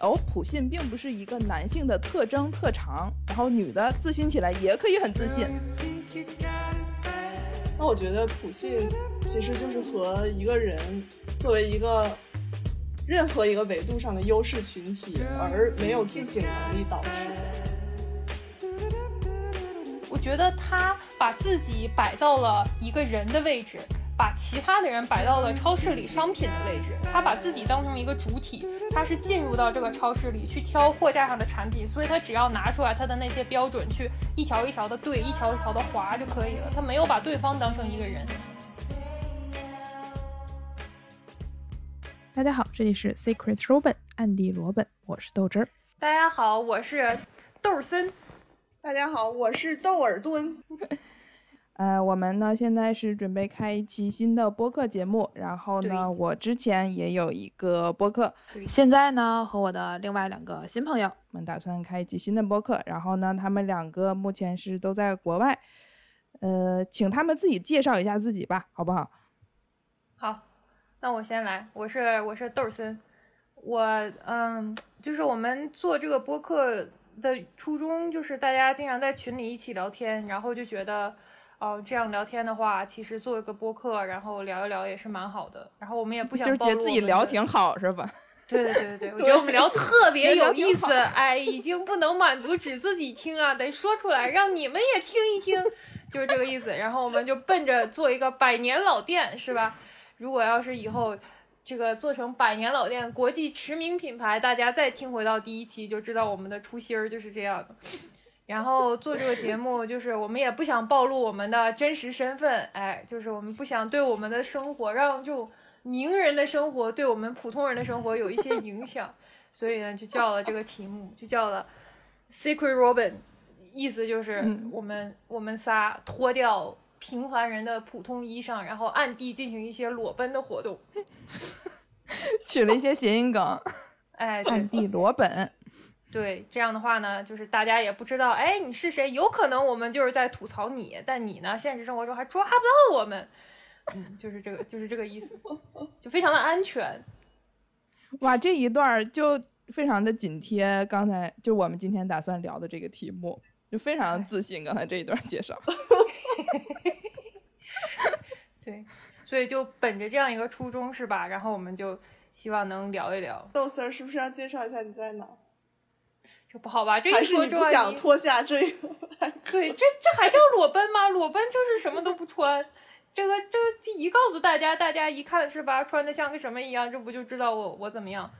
哦，普信并不是一个男性的特征特长，然后女的自信起来也可以很自信。那我觉得普信其实就是和一个人作为一个任何一个维度上的优势群体而没有自省能力导致的。我觉得他把自己摆到了一个人的位置，把其他的人摆到了超市里商品的位置。他把自己当成一个主体，他是进入到这个超市里去挑货架上的产品，所以他只要拿出来他的那些标准去一条一条的对，一条一条的划就可以了。他没有把对方当成一个人。大家好，这里是 Secret Robin 暗地罗本，我是豆汁儿。大家好，我是豆森。大家好，我是豆耳墩。呃，我们呢现在是准备开一期新的播客节目，然后呢，我之前也有一个播客，现在呢和我的另外两个新朋友，我们打算开一期新的播客，然后呢，他们两个目前是都在国外，呃，请他们自己介绍一下自己吧，好不好？好，那我先来，我是我是豆森，我嗯，就是我们做这个播客的初衷，就是大家经常在群里一起聊天，然后就觉得，哦、这样聊天的话，其实做一个播客，然后聊一聊也是蛮好的。然后我们也不想就是觉得自己聊挺好是吧？对对对对对，我 觉得我们聊特别有意思哎，已经不能满足只自己听啊，得说出来，让你们也听一听，就是这个意思。然后我们就奔着做一个百年老店，是吧？如果要是以后这个做成百年老店国际驰名品牌，大家再听回到第一期就知道我们的初心儿就是这样的。然后做这个节目，就是我们也不想暴露我们的真实身份，哎，就是我们不想对我们的生活让就名人的生活对我们普通人的生活有一些影响，所以呢，就叫了这个题目，就叫了 Secret Robin，意思就是嗯我们、我们仨脱掉平凡人的普通衣裳，然后暗地进行一些裸奔的活动。取了一些谐音梗，哎，对暗地罗本。对，这样的话呢，就是大家也不知道，哎，你是谁？有可能我们就是在吐槽你，但你呢，现实生活中还抓不到我们。嗯，就是这个，就是这个意思，就非常的安全。哇，这一段就非常的紧贴刚才就我们今天打算聊的这个题目，就非常的自信。刚才这一段介绍，对，所以就本着这样一个初衷，是吧？然后我们就希望能聊一聊，豆丝儿是不是要介绍一下你在哪？这不好吧？这还是你不想脱下这个？对，这这还叫裸奔吗？裸奔就是什么都不穿。这个这个这一告诉大家，大家一看是吧，穿的像个什么一样，这不就知道我我怎么样？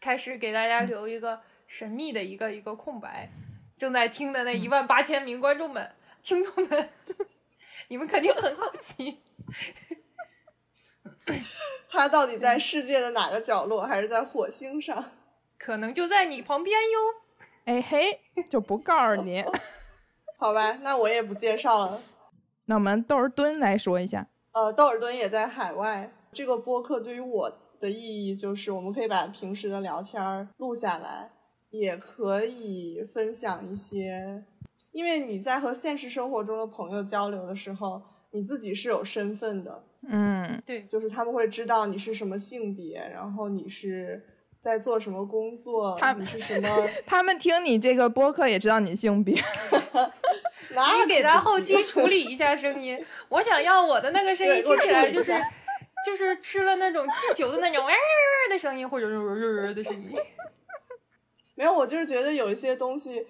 开始给大家留一个神秘的一个一个空白。正在听的那一万八千名观众们、听众们，你们肯定很好奇。他到底在世界的哪个角落，还是在火星上？可能就在你旁边哟。哎嘿，就不告诉你。好吧，那我也不介绍了。那我们豆儿敦来说一下，呃，豆尔敦也在海外。这个播客对于我的意义就是，我们可以把平时的聊天儿录下来，也可以分享一些。因为你在和现实生活中的朋友交流的时候，你自己是有身份的，嗯，对，就是他们会知道你是什么性别，然后你是在做什么工作，他们是什么。他们听你这个播客也知道你性别，那你给他后期 处理一下声音。我想要我的那个声音听起来就是就是吃了那种气球的那种的声音，或者是的声音。没有，我就是觉得有一些东西，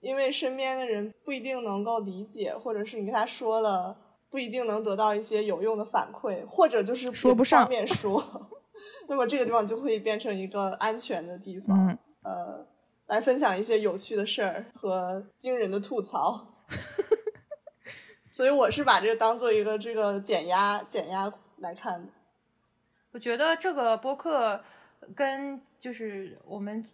因为身边的人不一定能够理解，或者是你跟他说了，不一定能得到一些有用的反馈，或者就是说不上方便说，那么这个地方就会变成一个安全的地方，嗯呃，来分享一些有趣的事儿和惊人的吐槽。所以我是把这个当做一个这个减压减压来看的。我觉得这个播客跟就是我们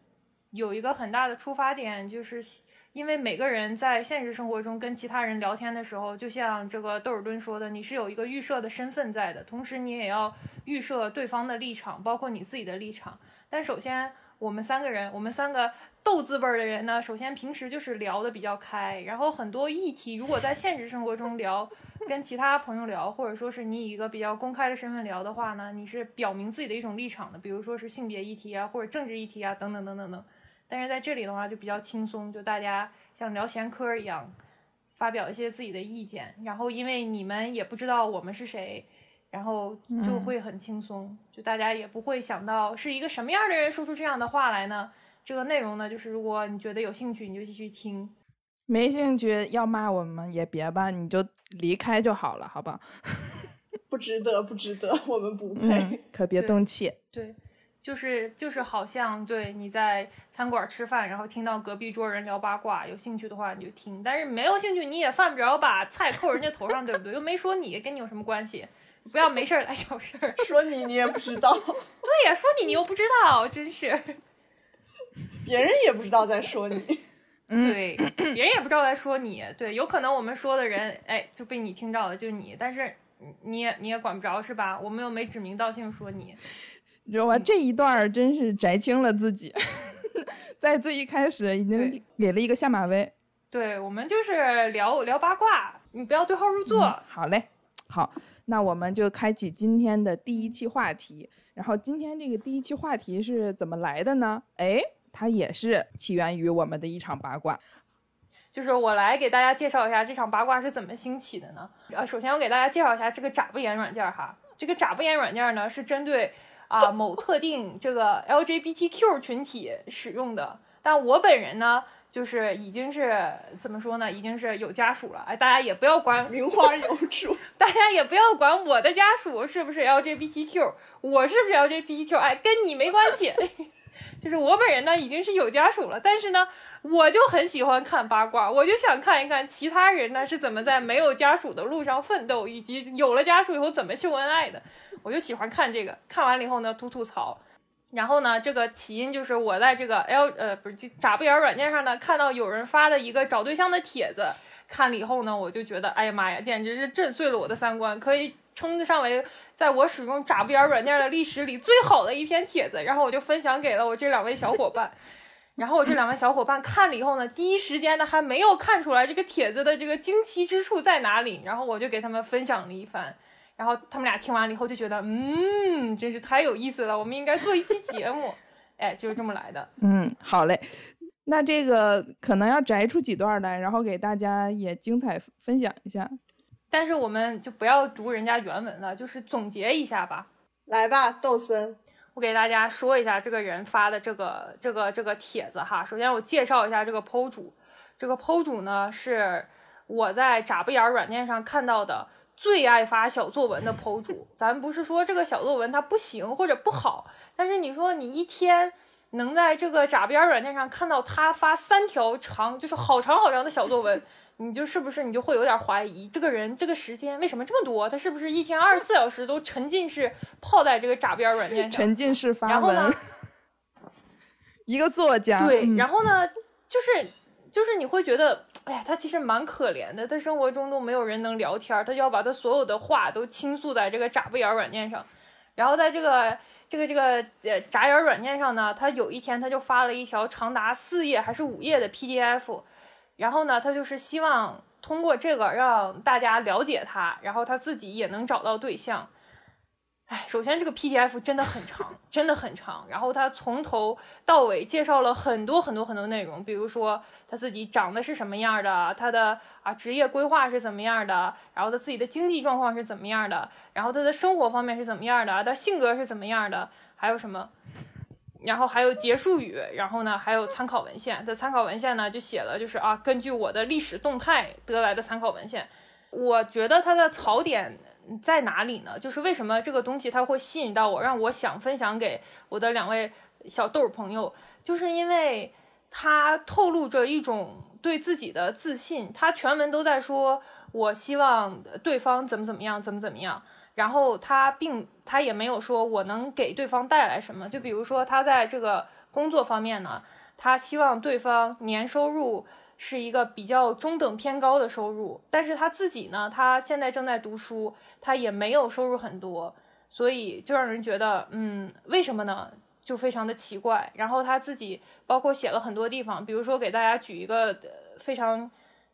有一个很大的出发点，就是希因为每个人在现实生活中跟其他人聊天的时候，就像这个窦尔敦说的，你是有一个预设的身份在的，同时你也要预设对方的立场，包括你自己的立场。但首先，我们三个人，我们三个豆字辈的人呢，首先平时就是聊的比较开，然后很多议题，如果在现实生活中聊，跟其他朋友聊，或者说是你以一个比较公开的身份聊的话呢，你是表明自己的一种立场的，比如说是性别议题啊，或者政治议题啊，等等等等等。但是在这里的话就比较轻松，就大家像聊闲嗑一样，发表一些自己的意见。然后因为你们也不知道我们是谁，然后就会很轻松，就大家也不会想到是一个什么样的人说出这样的话来呢？这个内容呢，就是如果你觉得有兴趣，你就继续听；没兴趣要骂我们也别吧，你就离开就好了，好吧？不值得，不值得，我们不配，可别动气。对。就是就是好像对你在餐馆吃饭，然后听到隔壁桌人聊八卦，有兴趣的话你就听，但是没有兴趣你也犯不着把菜扣人家头上，对不对？又没说你，跟你有什么关系？不要没事儿来找事儿。说你你也不知道。对呀，说你你又不知道，真是。别人也不知道在说你。对，别人也不知道在说你。对，有可能我们说的人，哎，就被你听到了，就是你，但是你也你也管不着是吧？我们又没指名道姓说你。你知道吗？这一段真是摘清了自己，在最一开始已经给了一个下马威。对我们就是聊聊八卦，你不要对号入座。好嘞，好，那我们就开启今天的第一期话题。然后今天这个第一期话题是怎么来的呢？哎，它也是起源于我们的一场八卦。就是我来给大家介绍一下这场八卦是怎么兴起的呢？呃，首先我给大家介绍一下这个眨不眼软件哈。这个眨不眼软件呢是针对。啊，某特定这个 LGBTQ 群体使用的，但我本人呢，就是已经是怎么说呢，已经是有家属了。哎，大家也不要管 名花有主，大家也不要管我的家属是不是 LGBTQ，我是不是 LGBTQ，哎，跟你没关系。就是我本人呢，已经是有家属了，但是呢，我就很喜欢看八卦，我就想看一看其他人呢是怎么在没有家属的路上奋斗，以及有了家属以后怎么秀恩爱的。我就喜欢看这个，看完了以后呢，吐吐槽。然后呢，这个起因就是我在这个 L 呃不是就眨不眼软件上呢，看到有人发的一个找对象的帖子，看了以后呢，我就觉得，哎呀妈呀，简直是震碎了我的三观，可以称得上为在我使用眨不眼软件的历史里最好的一篇帖子。然后我就分享给了我这两位小伙伴。然后我这两位小伙伴看了以后呢，第一时间呢还没有看出来这个帖子的这个惊奇之处在哪里。然后我就给他们分享了一番。然后他们俩听完了以后就觉得，嗯，真是太有意思了，我们应该做一期节目，哎，就是这么来的。嗯，好嘞，那这个可能要摘出几段来，然后给大家也精彩分享一下。但是我们就不要读人家原文了，就是总结一下吧。来吧，豆森，我给大家说一下这个人发的这个这个这个帖子哈。首先我介绍一下这个 PO 主，这个 PO 主呢是我在眨不眼软件上看到的。最爱发小作文的 PO 主，咱不是说这个小作文它不行或者不好，但是你说你一天能在这个眨不眼软件上看到他发三条长，就是好长好长的小作文，你就是不是你就会有点怀疑这个人这个时间为什么这么多？他是不是一天二十四小时都沉浸式泡在这个眨不眼软件上？沉浸式发文，一个作家。对，然后呢，就是就是你会觉得。哎呀，他其实蛮可怜的，他生活中都没有人能聊天，他就要把他所有的话都倾诉在这个眨不眼软件上。然后在这个这个这个呃眨眼软件上呢，他有一天他就发了一条长达四页还是五页的 PDF，然后呢，他就是希望通过这个让大家了解他，然后他自己也能找到对象。哎，首先这个 PDF 真的很长，真的很长。然后他从头到尾介绍了很多很多很多内容，比如说他自己长得是什么样的，他的啊职业规划是怎么样的，然后他自己的经济状况是怎么样的，然后他的生活方面是怎么样的，他性格是怎么样的，还有什么？然后还有结束语，然后呢还有参考文献。的参考文献呢就写了，就是啊根据我的历史动态得来的参考文献。我觉得它的槽点。在哪里呢？就是为什么这个东西它会吸引到我，让我想分享给我的两位小豆朋友，就是因为它透露着一种对自己的自信。他全文都在说，我希望对方怎么怎么样，怎么怎么样。然后他并他也没有说我能给对方带来什么。就比如说他在这个工作方面呢，他希望对方年收入是一个比较中等偏高的收入，但是他自己呢，他现在正在读书，他也没有收入很多，所以就让人觉得，嗯，为什么呢？就非常的奇怪。然后他自己包括写了很多地方，比如说给大家举一个非常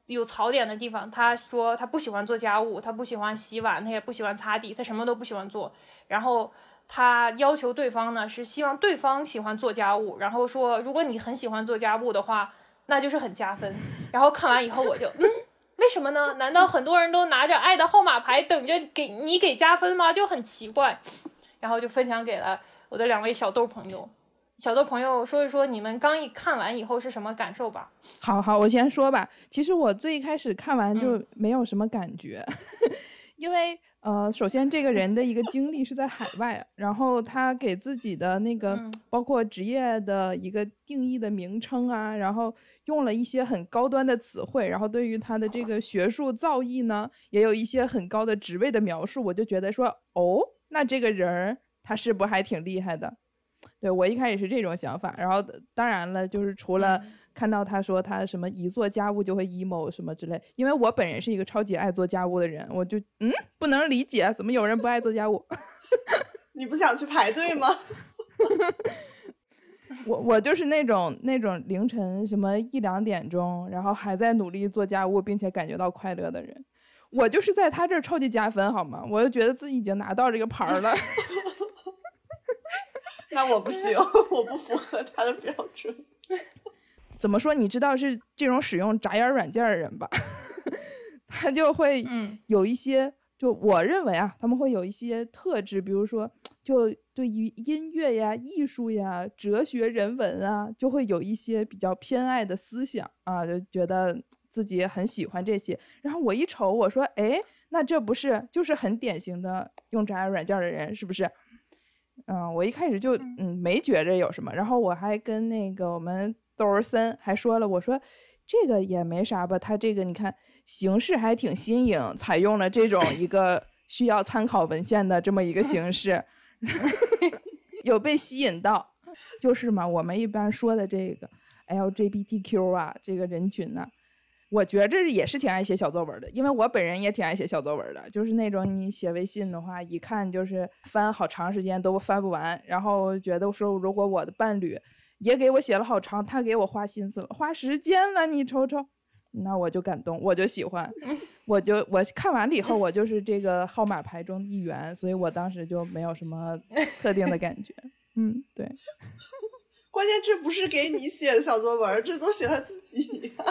有槽点的地方，他说他不喜欢做家务，他不喜欢洗碗，他也不喜欢擦地，他什么都不喜欢做。然后他要求对方呢，是希望对方喜欢做家务，然后说如果你很喜欢做家务的话。那就是很加分，然后看完以后我就嗯，为什么呢？难道很多人都拿着爱的号码牌等着给你给加分吗？就很奇怪，然后就分享给了我的两位小豆朋友。小豆朋友说一说你们刚一看完以后是什么感受吧。好好，我先说吧。其实我最开始看完就没有什么感觉，因为。呃，首先这个人的一个经历是在海外，然后他给自己的那个包括职业的一个定义的名称啊，然后用了一些很高端的词汇，然后对于他的这个学术造诣呢，也有一些很高的职位的描述，我就觉得说，哦，那这个人儿他是不还挺厉害的？对我一开始是这种想法，然后当然了，就是除了。看到他说他什么一做家务就会 emo 什么之类，因为我本人是一个超级爱做家务的人，我就嗯不能理解怎么有人不爱做家务。你不想去排队吗？我我就是那种那种凌晨什么一两点钟，然后还在努力做家务，并且感觉到快乐的人。我就是在他这儿超级加分，好吗？我就觉得自己已经拿到这个牌了。那我不行，我不符合他的标准。怎么说？你知道是这种使用眨眼软件的人吧？他就会有一些，就我认为啊，他们会有一些特质，比如说，就对于音乐呀、艺术呀、哲学、人文啊，就会有一些比较偏爱的思想啊，就觉得自己很喜欢这些。然后我一瞅，我说，哎，那这不是就是很典型的用眨眼软件的人，是不是？嗯，我一开始就嗯没觉着有什么，然后我还跟那个我们。窦儿森还说了，我说这个也没啥吧，他这个你看形式还挺新颖，采用了这种一个 需要参考文献的这么一个形式 有被吸引到，就是嘛，我们一般说的这个 LGBTQ 啊，这个人群呢，我觉着也是挺爱写小作文的，因为我本人也挺爱写小作文的，就是那种你写微信的话，一看就是翻好长时间都翻不完，然后觉得说如果我的伴侣。也给我写了好长，他给我花心思了，花时间了，你瞅瞅，那我就感动，我就喜欢，我就我看完了以后，我就是这个号码牌中一员，所以我当时就没有什么特定的感觉，嗯，对。关键这不是给你写的小作文，这都写他自己呀。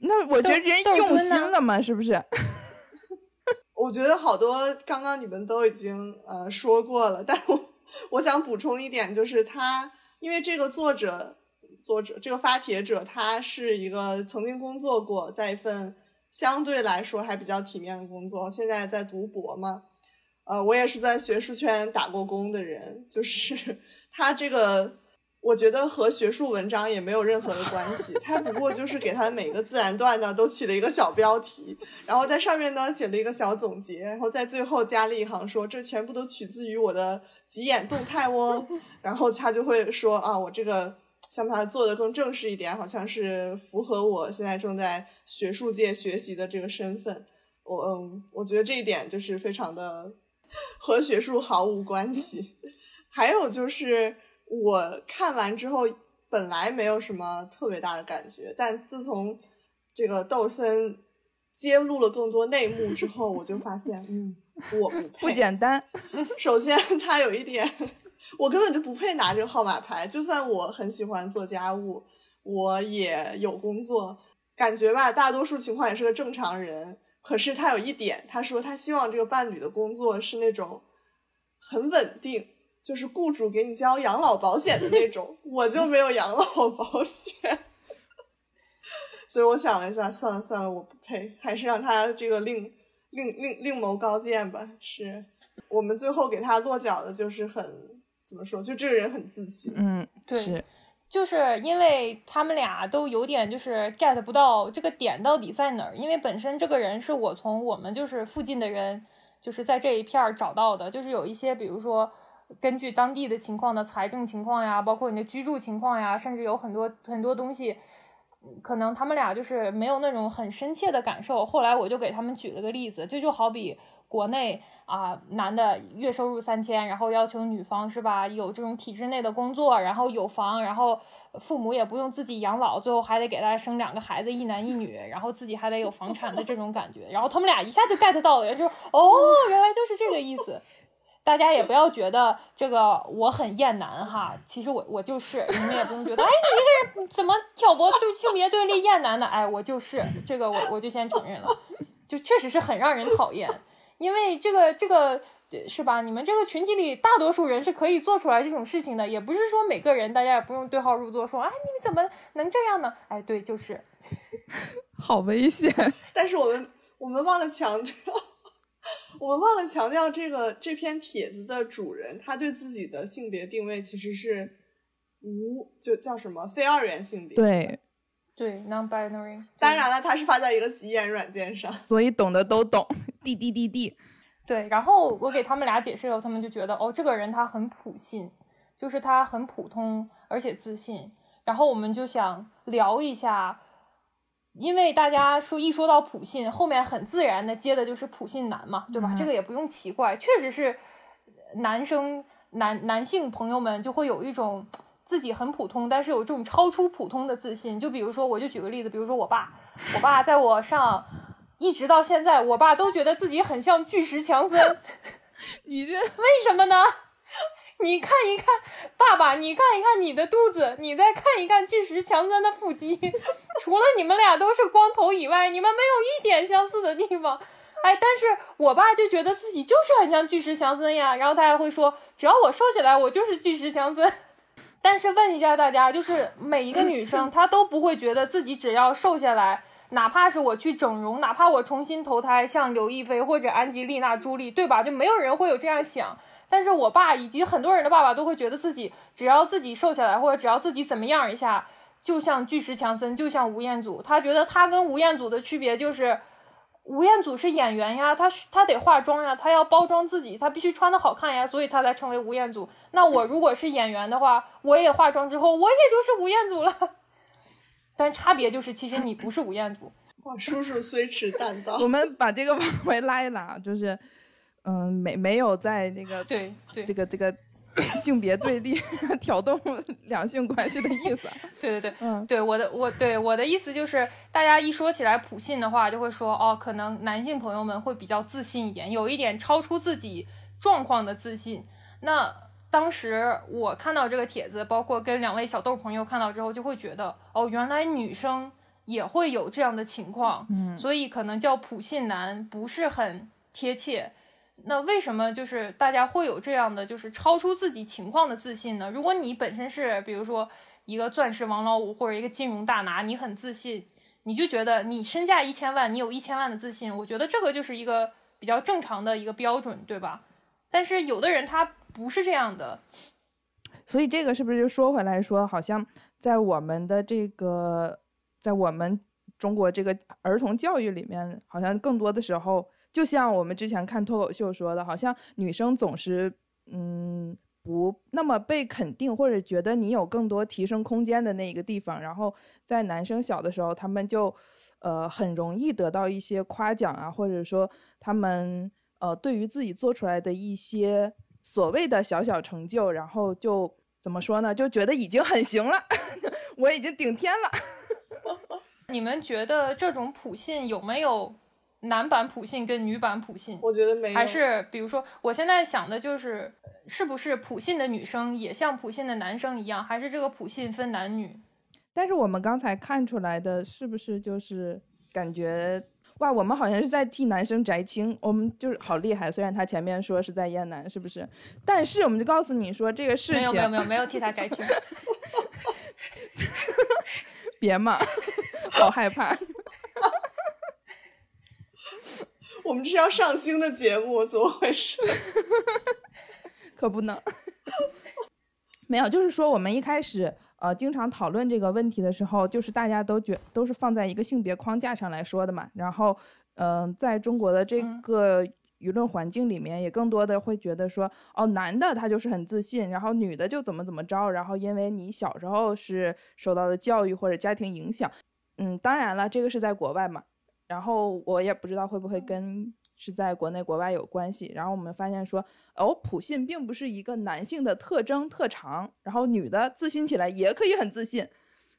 那我觉得人用心了嘛，是不是？我觉得好多刚刚你们都已经呃说过了，但我我想补充一点，就是他。因为这个作者，作者这个发帖者，他是一个曾经工作过在一份相对来说还比较体面的工作，现在在读博嘛。呃，我也是在学术圈打过工的人，就是 他这个，我觉得和学术文章也没有任何的关系，他不过就是给他每个自然段呢都起了一个小标题，然后在上面呢写了一个小总结，然后在最后加了一行说这全部都取自于我的。急眼动态哦，然后他就会说啊，我这个想把它做的更正式一点，好像是符合我现在正在学术界学习的这个身份。我嗯，我觉得这一点就是非常的 和学术毫无关系。还有就是我看完之后本来没有什么特别大的感觉，但自从这个豆森揭露了更多内幕之后，我就发现嗯。我不不简单。首先，他有一点，我根本就不配拿这个号码牌。就算我很喜欢做家务，我也有工作，感觉吧，大多数情况也是个正常人。可是他有一点，他说他希望这个伴侣的工作是那种很稳定，就是雇主给你交养老保险的那种。我就没有养老保险，所以我想了一下，算了算了，我不配，还是让他这个另。另另另谋高见吧，是我们最后给他落脚的，就是很怎么说，就这个人很自信。嗯，对，就是因为他们俩都有点就是 get 不到这个点到底在哪儿，因为本身这个人是我从我们就是附近的人，就是在这一片儿找到的，就是有一些比如说根据当地的情况的财政情况呀，包括你的居住情况呀，甚至有很多很多东西。可能他们俩就是没有那种很深切的感受。后来我就给他们举了个例子，这就好比国内啊，男的月收入三千，然后要求女方是吧，有这种体制内的工作，然后有房，然后父母也不用自己养老，最后还得给他生两个孩子，一男一女，然后自己还得有房产的这种感觉。然后他们俩一下就 get 到了，就哦，原来就是这个意思。大家也不要觉得这个我很厌男哈，其实我我就是，你们也不用觉得，哎，你这个人怎么挑拨对性别对立厌男的？哎，我就是这个，我我就先承认了，就确实是很让人讨厌，因为这个这个是吧？你们这个群体里大多数人是可以做出来这种事情的，也不是说每个人，大家也不用对号入座，说，哎，你怎么能这样呢？哎，对，就是，好危险。但是我们我们忘了强调。我们忘了强调，这个这篇帖子的主人，他对自己的性别定位其实是无，就叫什么非二元性别。对，对，non-binary。当然了，他是发在一个极言软件上，所以懂的都懂。滴滴滴滴。对，然后我给他们俩解释了，他们就觉得，哦，这个人他很普信，就是他很普通，而且自信。然后我们就想聊一下。因为大家说一说到普信，后面很自然的接的就是普信男嘛，对吧？这个也不用奇怪，确实是男生男男性朋友们就会有一种自己很普通，但是有这种超出普通的自信。就比如说，我就举个例子，比如说我爸，我爸在我上一直到现在，我爸都觉得自己很像巨石强森。你这为什么呢？你看一看，爸爸，你看一看你的肚子，你再看一看巨石强森的腹肌，除了你们俩都是光头以外，你们没有一点相似的地方。哎，但是我爸就觉得自己就是很像巨石强森呀，然后他还会说，只要我瘦起来，我就是巨石强森。但是问一下大家，就是每一个女生她都不会觉得自己只要瘦下来，哪怕是我去整容，哪怕我重新投胎，像刘亦菲或者安吉丽娜朱莉，对吧？就没有人会有这样想。但是我爸以及很多人的爸爸都会觉得自己只要自己瘦下来，或者只要自己怎么样一下，就像巨石强森，就像吴彦祖。他觉得他跟吴彦祖的区别就是，吴彦祖是演员呀，他他得化妆呀，他要包装自己，他必须穿的好看呀，所以他才成为吴彦祖。那我如果是演员的话，我也化妆之后，我也就是吴彦祖了。但差别就是，其实你不是吴彦祖。哇，叔叔虽迟但到。我们把这个往回拉一拉，就是。嗯，没没有在那个对对这个这个性别对立 挑动两性关系的意思。对对对，嗯，对我的我对我的意思就是，大家一说起来普信的话，就会说哦，可能男性朋友们会比较自信一点，有一点超出自己状况的自信。那当时我看到这个帖子，包括跟两位小豆朋友看到之后，就会觉得哦，原来女生也会有这样的情况，嗯，所以可能叫普信男不是很贴切。那为什么就是大家会有这样的就是超出自己情况的自信呢？如果你本身是比如说一个钻石王老五或者一个金融大拿，你很自信，你就觉得你身价一千万，你有一千万的自信，我觉得这个就是一个比较正常的一个标准，对吧？但是有的人他不是这样的，所以这个是不是就说回来说，好像在我们的这个在我们中国这个儿童教育里面，好像更多的时候。就像我们之前看脱口秀说的，好像女生总是嗯不那么被肯定，或者觉得你有更多提升空间的那一个地方。然后在男生小的时候，他们就呃很容易得到一些夸奖啊，或者说他们呃对于自己做出来的一些所谓的小小成就，然后就怎么说呢？就觉得已经很行了，我已经顶天了。你们觉得这种普信有没有？男版普信跟女版普信，我觉得没有。还是比如说，我现在想的就是，是不是普信的女生也像普信的男生一样？还是这个普信分男女？但是我们刚才看出来的是不是就是感觉哇，我们好像是在替男生摘青，我们就是好厉害。虽然他前面说是在厌男，是不是？但是我们就告诉你说这个事情没有没有没有 没有替他摘青，别嘛，好害怕。我们这是要上星的节目，怎么回事？可不能。没有，就是说我们一开始呃经常讨论这个问题的时候，就是大家都觉都是放在一个性别框架上来说的嘛。然后嗯，在中国的这个舆论环境里面，也更多的会觉得说，哦，男的他就是很自信，然后女的就怎么怎么着。然后因为你小时候是受到的教育或者家庭影响。嗯，当然了，这个是在国外嘛，然后我也不知道会不会跟是在国内国外有关系。然后我们发现说，哦，普信并不是一个男性的特征特长，然后女的自信起来也可以很自信。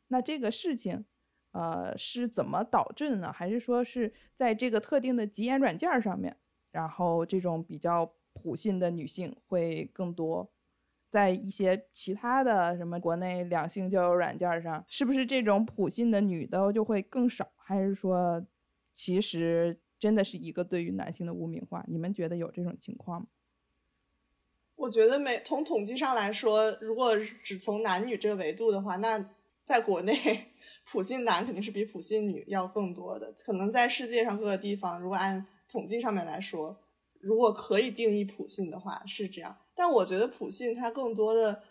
那这个事情，呃，是怎么导致的呢？还是说是在这个特定的极眼软件上面，然后这种比较普信的女性会更多？在一些其他的什么国内两性交友软件上，是不是这种普信的女的就会更少？还是说，其实真的是一个对于男性的污名化？你们觉得有这种情况吗？我觉得没从统计上来说，如果只从男女这个维度的话，那在国内 普信男肯定是比普信女要更多的。可能在世界上各个地方，如果按统计上面来说，如果可以定义普信的话，是这样。但我觉得普信它更多的，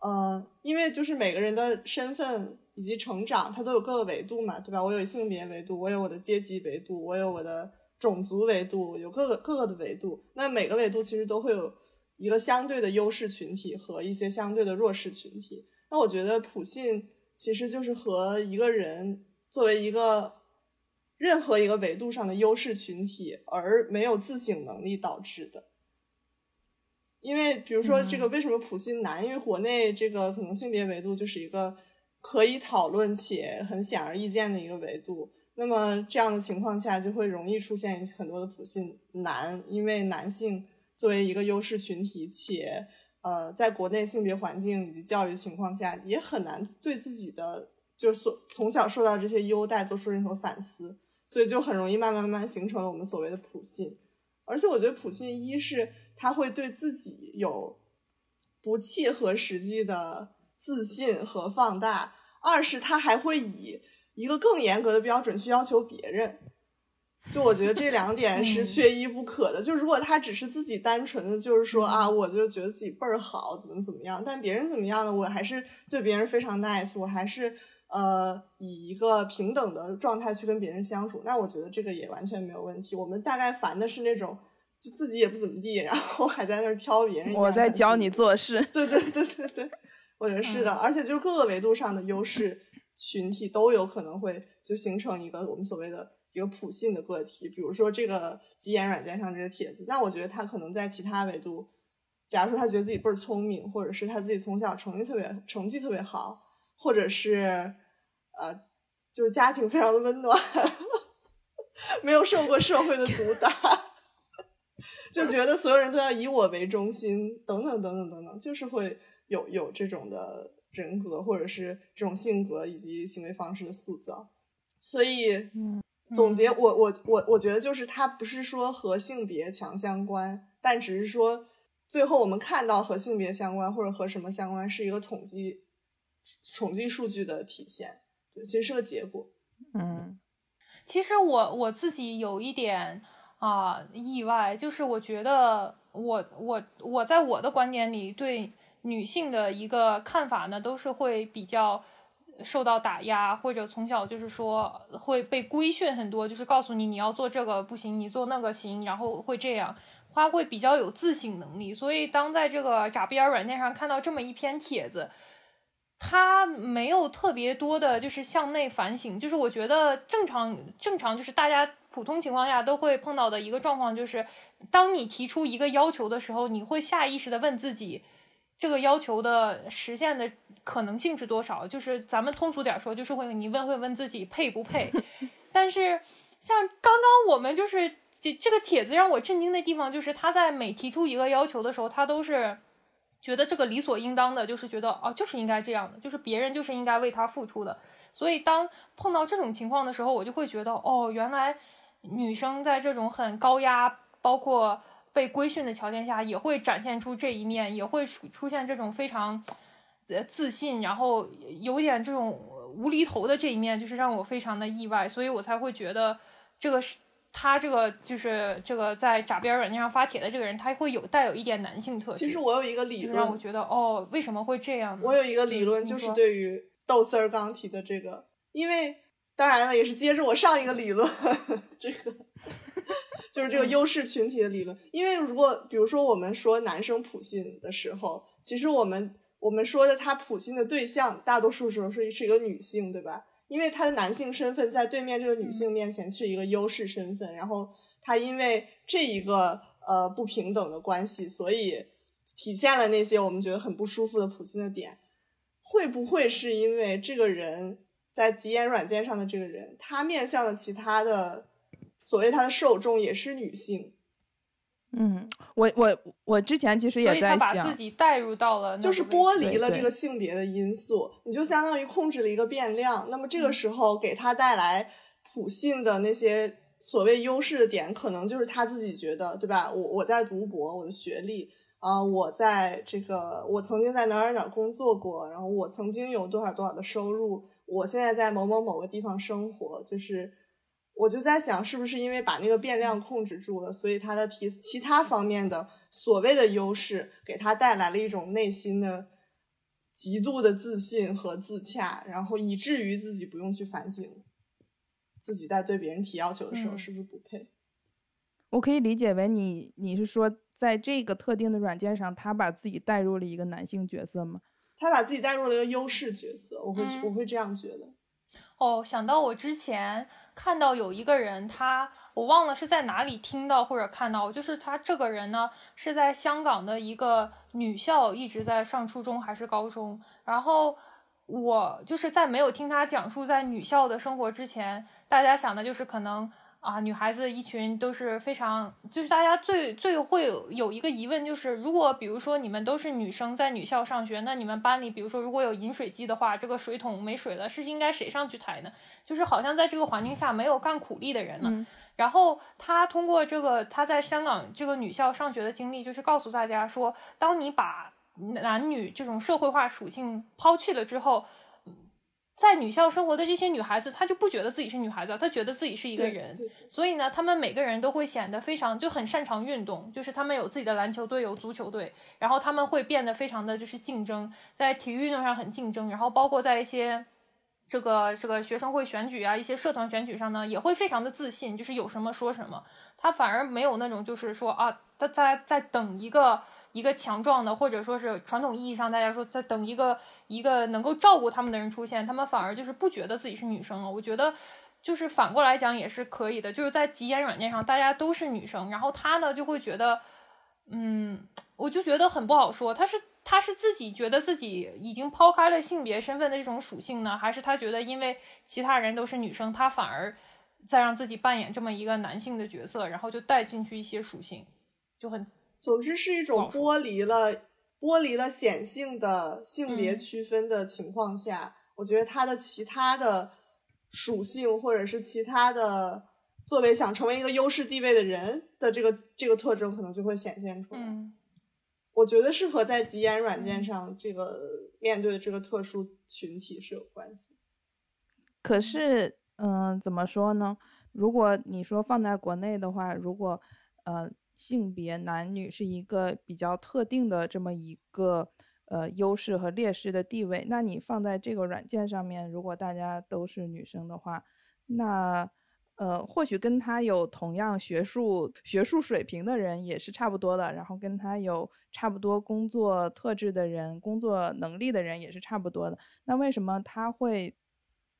呃，因为就是每个人的身份以及成长，它都有各个维度嘛，对吧？我有性别维度，我有我的阶级维度，我有我的种族维度，有各个各个的维度。那每个维度其实都会有一个相对的优势群体和一些相对的弱势群体。那我觉得普信其实就是和一个人作为一个任何一个维度上的优势群体而没有自省能力导致的。因为，比如说这个为什么普信难？因为国内这个可能性别维度就是一个可以讨论且很显而易见的一个维度。那么这样的情况下，就会容易出现很多的普信男，因为男性作为一个优势群体，且呃，在国内性别环境以及教育情况下，也很难对自己的就所从小受到这些优待做出任何反思，所以就很容易慢慢慢慢形成了我们所谓的普信。而且我觉得普信一是。他会对自己有不切合实际的自信和放大。二是，他还会以一个更严格的标准去要求别人。就我觉得这两点是缺一不可的。就如果他只是自己单纯的就是说啊，我就觉得自己倍儿好，怎么怎么样，但别人怎么样呢？我还是对别人非常 nice，我还是呃以一个平等的状态去跟别人相处。那我觉得这个也完全没有问题。我们大概烦的是那种。就自己也不怎么地，然后还在那儿挑别人。我在教你做事。对对对对对，我觉得是的。而且就是各个维度上的优势群体都有可能会就形成一个我们所谓的一个普信的个体。比如说这个极眼软件上这个帖子，那我觉得他可能在其他维度，假如说他觉得自己倍儿聪明，或者是他自己从小成绩特别成绩特别好，或者是呃就是家庭非常的温暖，没有受过社会的毒打。就觉得所有人都要以我为中心，等等等等等等，就是会有有这种的人格或者是这种性格以及行为方式的塑造。所以总结，我我我我觉得就是它不是说和性别强相关，但只是说最后我们看到和性别相关或者和什么相关是一个统计统计数据的体现，对，其实是个结果。嗯，其实我我自己有一点。啊，意外就是我觉得我我我在我的观点里对女性的一个看法呢，都是会比较受到打压，或者从小就是说会被规训很多，就是告诉你你要做这个不行，你做那个行，然后会这样，他会比较有自省能力。所以当在这个眨眼软件上看到这么一篇帖子，他没有特别多的就是向内反省，就是我觉得正常正常就是大家。普通情况下都会碰到的一个状况就是，当你提出一个要求的时候，你会下意识的问自己，这个要求的实现的可能性是多少？就是咱们通俗点说，就是会你问会问自己配不配。但是像刚刚我们就是这这个帖子让我震惊的地方，就是他在每提出一个要求的时候，他都是觉得这个理所应当的，就是觉得哦，就是应该这样的，就是别人就是应该为他付出的。所以当碰到这种情况的时候，我就会觉得哦，原来。女生在这种很高压、包括被规训的条件下，也会展现出这一面，也会出出现这种非常自信，然后有点这种无厘头的这一面，就是让我非常的意外，所以我才会觉得这个是他这个就是这个在眨边软件上发帖的这个人，他会有带有一点男性特质。其实我有一个理论，让我觉得哦，为什么会这样？我有一个理论，就是对于豆丝儿刚提的这个，因为。当然了，也是接着我上一个理论，这个就是这个优势群体的理论。因为如果比如说我们说男生普信的时候，其实我们我们说的他普信的对象，大多数时候是是一个女性，对吧？因为他的男性身份在对面这个女性面前是一个优势身份，然后他因为这一个呃不平等的关系，所以体现了那些我们觉得很不舒服的普信的点。会不会是因为这个人在极言软件上的这个人，他面向的其他的所谓他的受众也是女性？嗯，我我我之前其实也在想，把自己带入到了，就是剥离了这个性别的因素，你就相当于控制了一个变量。那么这个时候给他带来普信的那些所谓优势的点，可能就是他自己觉得，对吧？我我在读博，我的学历啊，我在这个我曾经在哪儿哪儿工作过，然后我曾经有多少多少的收入，我现在在某某某个地方生活，就是。我就在想，是不是因为把那个变量控制住了，所以他的提其他方面的所谓的优势，给他带来了一种内心的极度的自信和自洽，然后以至于自己不用去反省自己在对别人提要求的时候是不是不配。我可以理解为你，你是说在这个特定的软件上，他把自己带入了一个男性角色吗？他把自己带入了一个优势角色，我会我会这样觉得。哦，想到我之前看到有一个人，他我忘了是在哪里听到或者看到，就是他这个人呢是在香港的一个女校一直在上初中还是高中，然后我就是在没有听他讲述在女校的生活之前，大家想的就是可能。啊，女孩子一群都是非常，就是大家最最会有一个疑问，就是如果比如说你们都是女生在女校上学，那你们班里比如说如果有饮水机的话，这个水桶没水了，是应该谁上去抬呢？就是好像在这个环境下没有干苦力的人了。然后他通过这个他在香港这个女校上学的经历，就是告诉大家说，当你把男女这种社会化属性抛弃了之后。在女校生活的这些女孩子，她就不觉得自己是女孩子，她觉得自己是一个人。所以呢，她们每个人都会显得非常就很擅长运动，就是她们有自己的篮球队，有足球队，然后她们会变得非常的就是竞争，在体育运动上很竞争，然后包括在一些这个这个学生会选举啊，一些社团选举上呢，也会非常的自信，就是有什么说什么。她反而没有那种就是说啊，她在在等一个。一个强壮的，或者说是传统意义上大家说在等一个一个能够照顾他们的人出现，他们反而就是不觉得自己是女生了。我觉得就是反过来讲也是可以的，就是在极言软件上大家都是女生，然后他呢就会觉得，嗯，我就觉得很不好说，他是他是自己觉得自己已经抛开了性别身份的这种属性呢，还是他觉得因为其他人都是女生，他反而在让自己扮演这么一个男性的角色，然后就带进去一些属性，就很。总之是一种剥离了剥离了显性的性别区分的情况下，我觉得它的其他的属性或者是其他的作为想成为一个优势地位的人的这个这个特征可能就会显现出来。我觉得是和在极言软件上这个面对的这个特殊群体是有关系。可是，嗯，怎么说呢？如果你说放在国内的话，如果呃。性别男女是一个比较特定的这么一个呃优势和劣势的地位。那你放在这个软件上面，如果大家都是女生的话，那呃或许跟他有同样学术学术水平的人也是差不多的，然后跟他有差不多工作特质的人、工作能力的人也是差不多的。那为什么他会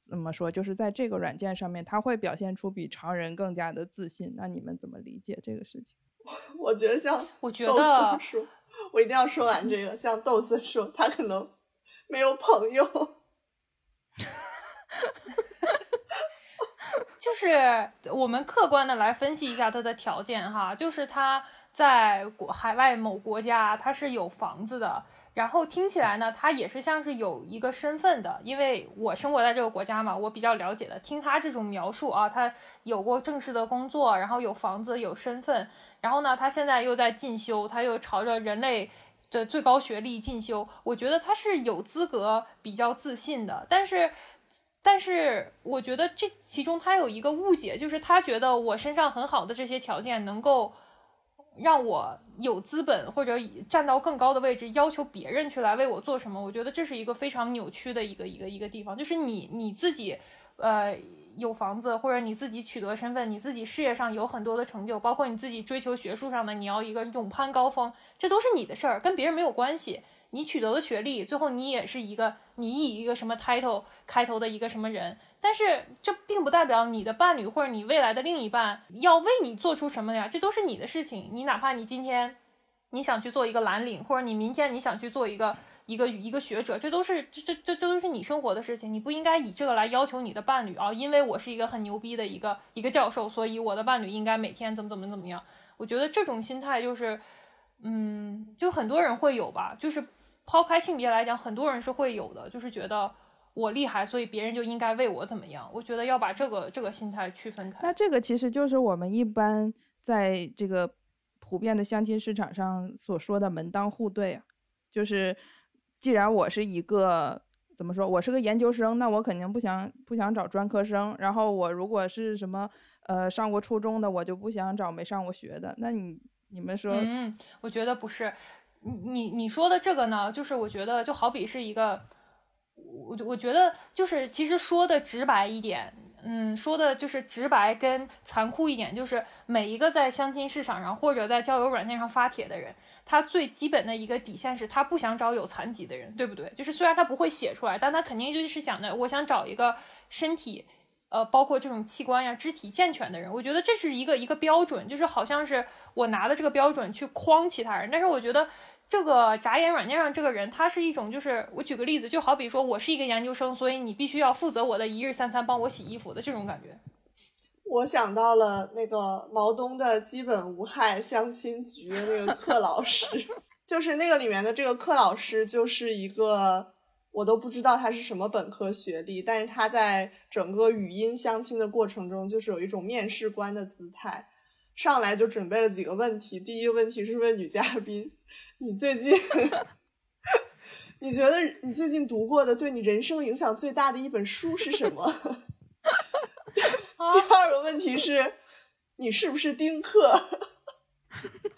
怎么说？就是在这个软件上面，他会表现出比常人更加的自信？那你们怎么理解这个事情？我觉得像我觉得说，我一定要说完这个。像豆子说，他可能没有朋友，就是我们客观的来分析一下他的条件哈，就是他在国海外某国家他是有房子的。然后听起来呢，他也是像是有一个身份的，因为我生活在这个国家嘛，我比较了解的。听他这种描述啊，他有过正式的工作，然后有房子，有身份。然后呢，他现在又在进修，他又朝着人类的最高学历进修。我觉得他是有资格比较自信的。但是，但是我觉得这其中他有一个误解，就是他觉得我身上很好的这些条件能够。让我有资本或者站到更高的位置，要求别人去来为我做什么？我觉得这是一个非常扭曲的一个一个一个地方。就是你你自己，呃，有房子，或者你自己取得身份，你自己事业上有很多的成就，包括你自己追求学术上的，你要一个勇攀高峰，这都是你的事儿，跟别人没有关系。你取得了学历，最后你也是一个你以一个什么 title 开头的一个什么人，但是这并不代表你的伴侣或者你未来的另一半要为你做出什么呀，这都是你的事情。你哪怕你今天你想去做一个蓝领，或者你明天你想去做一个一个一个学者，这都是这这这这都是你生活的事情，你不应该以这个来要求你的伴侣啊。因为我是一个很牛逼的一个一个教授，所以我的伴侣应该每天怎么怎么怎么样。我觉得这种心态就是，嗯，就很多人会有吧，就是。抛开性别来讲，很多人是会有的，就是觉得我厉害，所以别人就应该为我怎么样。我觉得要把这个这个心态区分开。那这个其实就是我们一般在这个普遍的相亲市场上所说的门当户对啊。就是既然我是一个怎么说，我是个研究生，那我肯定不想不想找专科生。然后我如果是什么呃上过初中的，我就不想找没上过学的。那你你们说？嗯，我觉得不是。你你说的这个呢，就是我觉得就好比是一个，我我觉得就是其实说的直白一点，嗯，说的就是直白跟残酷一点，就是每一个在相亲市场上或者在交友软件上发帖的人，他最基本的一个底线是他不想找有残疾的人，对不对？就是虽然他不会写出来，但他肯定就是想的，我想找一个身体。呃，包括这种器官呀、肢体健全的人，我觉得这是一个一个标准，就是好像是我拿的这个标准去框其他人。但是我觉得这个眨眼软件上这个人，他是一种，就是我举个例子，就好比说我是一个研究生，所以你必须要负责我的一日三餐，帮我洗衣服的这种感觉。我想到了那个毛东的基本无害相亲局的那个课老师，就是那个里面的这个课老师，就是一个。我都不知道他是什么本科学历，但是他在整个语音相亲的过程中，就是有一种面试官的姿态，上来就准备了几个问题。第一个问题是问女嘉宾：“你最近，你觉得你最近读过的对你人生影响最大的一本书是什么？” 第二个问题是：“你是不是丁克？”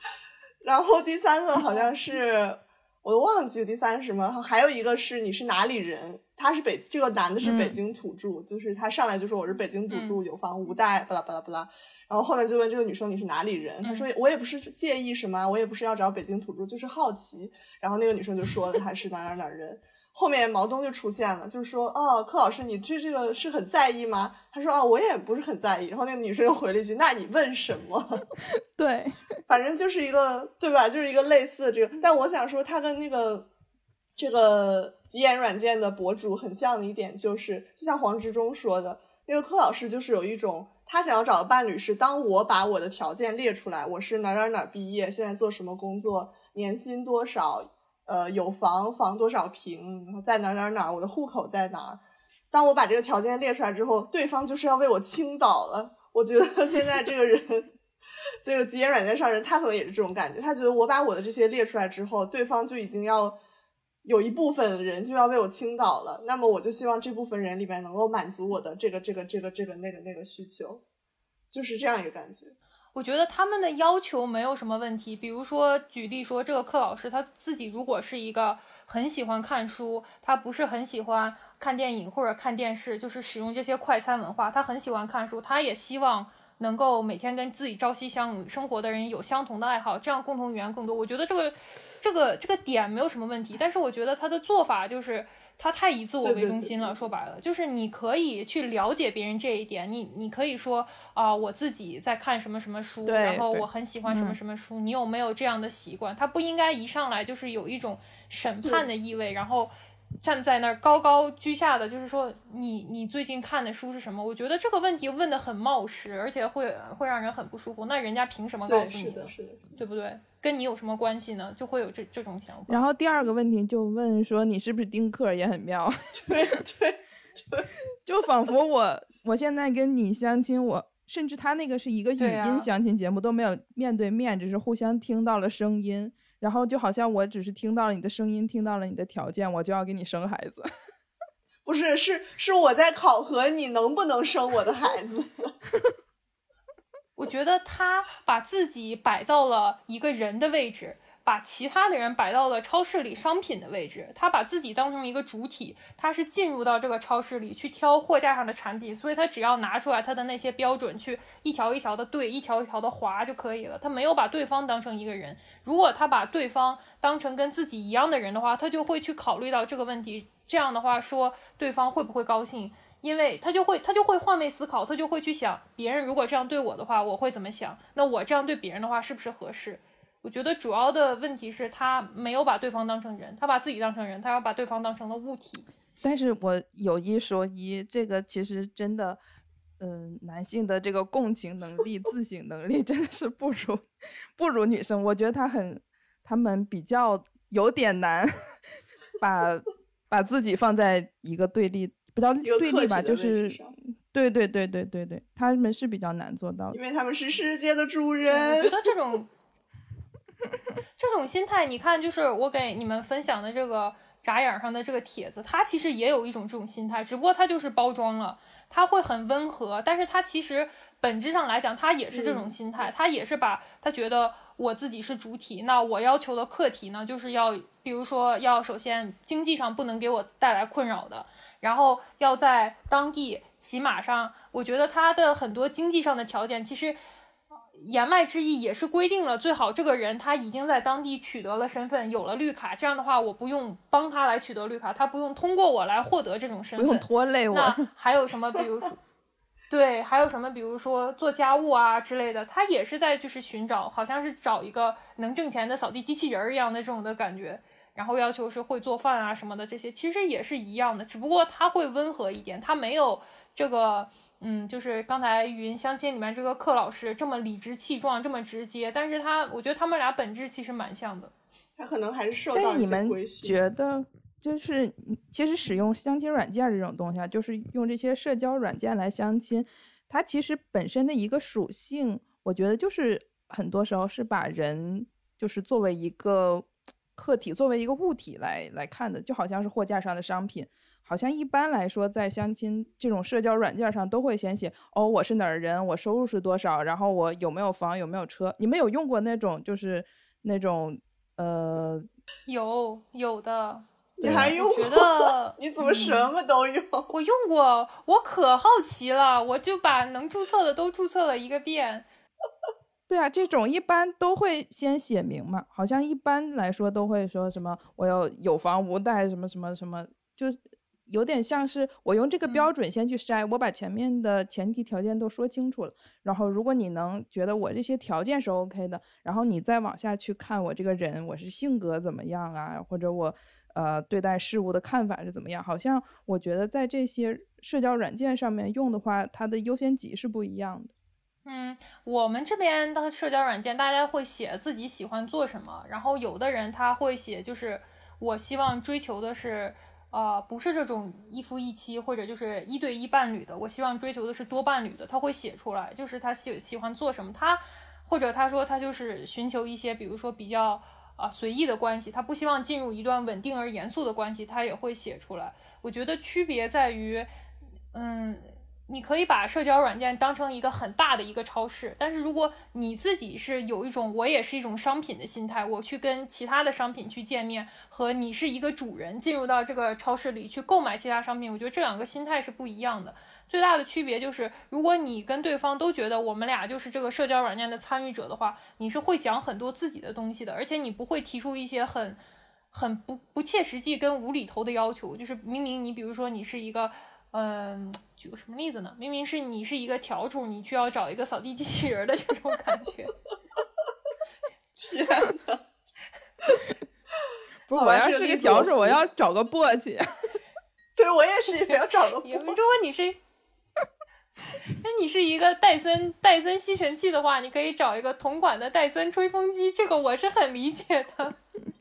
然后第三个好像是。我都忘记第三是什么，还有一个是你是哪里人？他是北这个男的是北京土著，就是他上来就说我是北京土著，有房无贷，巴拉巴拉巴拉。然后后面就问这个女生你是哪里人？他说我也不是介意什么，我也不是要找北京土著，就是好奇。然后那个女生就说他是哪哪哪人。后面毛东就出现了，就是说，哦，柯老师，你对这个是很在意吗？他说，哦，我也不是很在意。然后那个女生又回了一句，那你问什么？对，反正就是一个，对吧？就是一个类似的这个。但我想说，他跟那个这个极眼软件的博主很像的一点，就是就像黄执中说的，那个柯老师就是有一种，他想要找的伴侣是，当我把我的条件列出来，我是哪哪哪毕业，现在做什么工作，年薪多少。呃，有房房多少平，然后在哪哪哪，我的户口在哪儿？当我把这个条件列出来之后，对方就是要为我倾倒了。我觉得现在这个人，这个极简软件上人，他可能也是这种感觉。他觉得我把我的这些列出来之后，对方就已经要有一部分人就要为我倾倒了。那么我就希望这部分人里面能够满足我的这个这个这个这个那个那个需求，就是这样一个感觉。我觉得他们的要求没有什么问题，比如说举例说，这个课老师他自己如果是一个很喜欢看书，他不是很喜欢看电影或者看电视，就是使用这些快餐文化，他很喜欢看书，他也希望能够每天跟自己朝夕相生活的人有相同的爱好，这样共同语言更多。我觉得这个这个这个点没有什么问题，但是我觉得他的做法就是。他太以自我为中心了，说白了就是你可以去了解别人这一点，你你可以说啊，我自己在看什么什么书，然后我很喜欢什么什么书，你有没有这样的习惯？他不应该一上来就是有一种审判的意味，然后。站在那儿高高居下的，就是说你你最近看的书是什么？我觉得这个问题问的很冒失，而且会会让人很不舒服。那人家凭什么告诉你？是的，是的，对不对？跟你有什么关系呢？就会有这这种想法。然后第二个问题就问说你是不是丁克，也很妙。对对对，就仿佛我我现在跟你相亲，我甚至他那个是一个语音相亲节目，都没有面对面，只是互相听到了声音。然后就好像我只是听到了你的声音，听到了你的条件，我就要给你生孩子。不是，是是我在考核你能不能生我的孩子。我觉得他把自己摆到了一个人的位置，把其他的人摆到了超市里商品的位置，他把自己当成一个主体，他是进入到这个超市里去挑货架上的产品，所以他只要拿出来他的那些标准去一条一条的对，一条一条的划就可以了。他没有把对方当成一个人，如果他把对方当成跟自己一样的人的话，他就会去考虑到这个问题。这样的话说，对方会不会高兴？因为他就会他就会换位思考，他就会去想，别人如果这样对我的话，我会怎么想？那我这样对别人的话，是不是合适？我觉得主要的问题是他没有把对方当成人，他把自己当成人，他要把对方当成了物体。但是我有一说一，这个其实真的，嗯，男性的这个共情能力、自省能力真的是不如不如女生。我觉得他很，他们比较有点难把把自己放在一个对立，不叫对立吧，就是对对对对对对，他们是比较难做到，因为他们是世界的主人。我觉得这种。这种心态，你看，就是我给你们分享的这个眨眼上的这个帖子，它其实也有一种这种心态，只不过它就是包装了，它会很温和，但是它其实本质上来讲，它也是这种心态，它也是把他觉得我自己是主体，那我要求的课题呢，就是要，比如说要首先经济上不能给我带来困扰的，然后要在当地骑马上，我觉得他的很多经济上的条件其实。言外之意也是规定了，最好这个人他已经在当地取得了身份，有了绿卡，这样的话我不用帮他来取得绿卡，他不用通过我来获得这种身份，不用拖累我。那还有什么？比如说，对，还有什么？比如说做家务啊之类的，他也是在就是寻找，好像是找一个能挣钱的扫地机器人一样的这种的感觉，然后要求是会做饭啊什么的，这些其实也是一样的，只不过他会温和一点，他没有这个。嗯，就是刚才语音相亲里面这个克老师这么理直气壮，这么直接，但是他我觉得他们俩本质其实蛮像的。他可能还是受到你们觉得，就是其实使用相亲软件这种东西啊，就是用这些社交软件来相亲，它其实本身的一个属性，我觉得就是很多时候是把人就是作为一个 客体，作为一个物体来来看的，就好像是货架上的商品。好像一般来说，在相亲这种社交软件上，都会先写哦，我是哪儿人，我收入是多少，然后我有没有房，有没有车。你们有用过那种，就是那种，呃，有有的。你还用过？觉得你 怎么什么都用？我用过，我可好奇了，我就把能注册的都注册了一个遍。对啊，这种一般都会先写明嘛，好像一般来说都会说什么我要有房无贷，什么什么什么，就。有点像是我用这个标准先去筛，我把前面的前提条件都说清楚了，然后如果你能觉得我这些条件是 OK 的，然后你再往下去看我这个人，我是性格怎么样啊，或者我呃对待事物的看法是怎么样？好像我觉得在这些社交软件上面用的话，它的优先级是不一样的。嗯，我们这边的社交软件大家会写自己喜欢做什么，然后有的人他会写就是我希望追求的是。啊，不是这种一夫一妻或者就是一对一伴侣的，我希望追求的是多伴侣的。他会写出来，就是他喜喜欢做什么，他或者他说他就是寻求一些，比如说比较啊随意的关系，他不希望进入一段稳定而严肃的关系，他也会写出来。我觉得区别在于，嗯。你可以把社交软件当成一个很大的一个超市，但是如果你自己是有一种我也是一种商品的心态，我去跟其他的商品去见面，和你是一个主人进入到这个超市里去购买其他商品，我觉得这两个心态是不一样的。最大的区别就是，如果你跟对方都觉得我们俩就是这个社交软件的参与者的话，你是会讲很多自己的东西的，而且你不会提出一些很很不不切实际跟无厘头的要求，就是明明你比如说你是一个。嗯，举个什么例子呢？明明是你是一个笤帚，你需要找一个扫地机器人的这种感觉。天呐！不是，我要是个笤帚，我要找个簸箕。对，我也是要找个簸箕。如果你是，那你是一个戴森戴森吸尘器的话，你可以找一个同款的戴森吹风机，这个我是很理解的。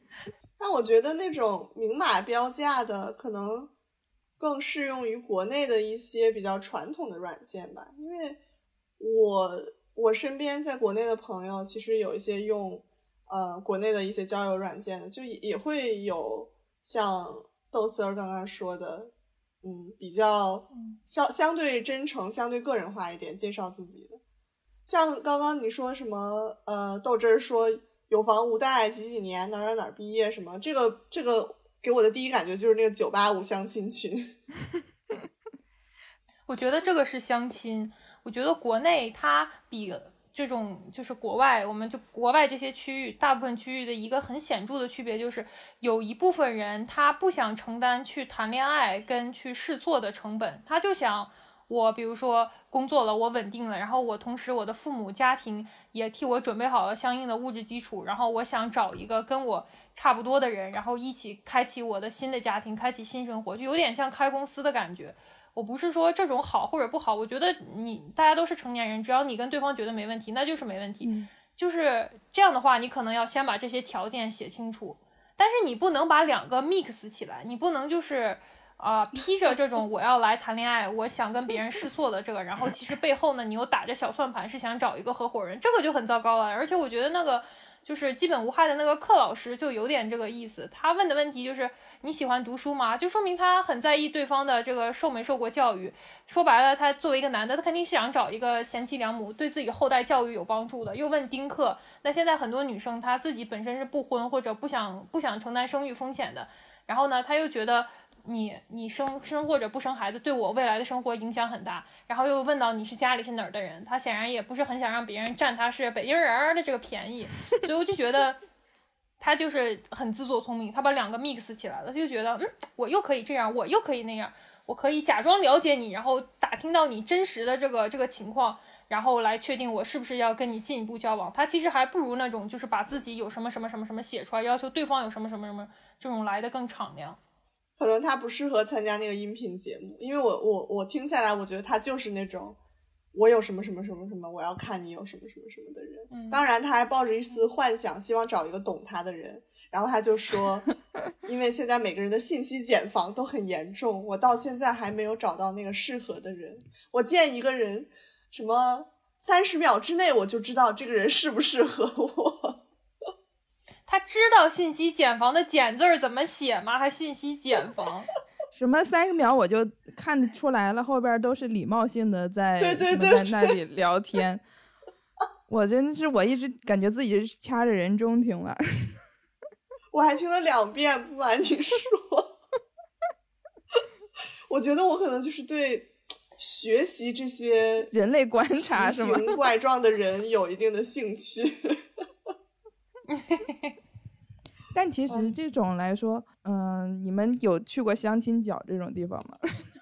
但我觉得那种明码标价的可能。更适用于国内的一些比较传统的软件吧，因为我我身边在国内的朋友，其实有一些用呃国内的一些交友软件的，就也也会有像豆丝儿刚刚说的，嗯，比较相相对真诚、相对个人化一点介绍自己的，像刚刚你说什么呃豆汁儿说有房无贷几几年哪哪哪毕业什么，这个这个给我的第一感觉就是那个九八五相亲群。我觉得这个是相亲，我觉得国内它比。这种就是国外，我们就国外这些区域，大部分区域的一个很显著的区别就是，有一部分人他不想承担去谈恋爱跟去试错的成本，他就想我比如说工作了，我稳定了，然后我同时我的父母家庭也替我准备好了相应的物质基础，然后我想找一个跟我差不多的人，然后一起开启我的新的家庭，开启新生活，就有点像开公司的感觉。我不是说这种好或者不好，我觉得你大家都是成年人，只要你跟对方觉得没问题，那就是没问题。就是这样的话，你可能要先把这些条件写清楚，但是你不能把两个 mix 起来，你不能就是啊披着这种我要来谈恋爱，我想跟别人试错的这个，然后其实背后呢你又打着小算盘是想找一个合伙人，这个就很糟糕了。而且我觉得那个。就是基本无害的那个课老师就有点这个意思，他问的问题就是你喜欢读书吗？就说明他很在意对方的这个受没受过教育。说白了，他作为一个男的，他肯定是想找一个贤妻良母，对自己后代教育有帮助的。又问丁克，那现在很多女生她自己本身是不婚或者不想不想承担生育风险的，然后呢，他又觉得。你你生生或者不生孩子对我未来的生活影响很大，然后又问到你是家里是哪儿的人，他显然也不是很想让别人占他是北京人儿的这个便宜，所以我就觉得他就是很自作聪明，他把两个 mix 起来了，就觉得嗯，我又可以这样，我又可以那样，我可以假装了解你，然后打听到你真实的这个这个情况，然后来确定我是不是要跟你进一步交往。他其实还不如那种就是把自己有什么什么什么什么写出来，要求对方有什么什么什么这种来的更敞亮。可能他不适合参加那个音频节目，因为我我我听下来，我觉得他就是那种我有什么什么什么什么，我要看你有什么什么什么的人。当然，他还抱着一丝幻想，希望找一个懂他的人。然后他就说，因为现在每个人的信息茧房都很严重，我到现在还没有找到那个适合的人。我见一个人，什么三十秒之内我就知道这个人适不适合我。他知道信息茧房的“茧”字儿怎么写吗？还信息茧房？什么三十秒我就看得出来了，后边都是礼貌性的在对对对在那里聊天。我真的是我一直感觉自己是掐着人中听完，我还听了两遍。不瞒你说，我觉得我可能就是对学习这些人类观察奇形怪状的人有一定的兴趣。但其实这种来说，嗯，你们有去过相亲角这种地方吗？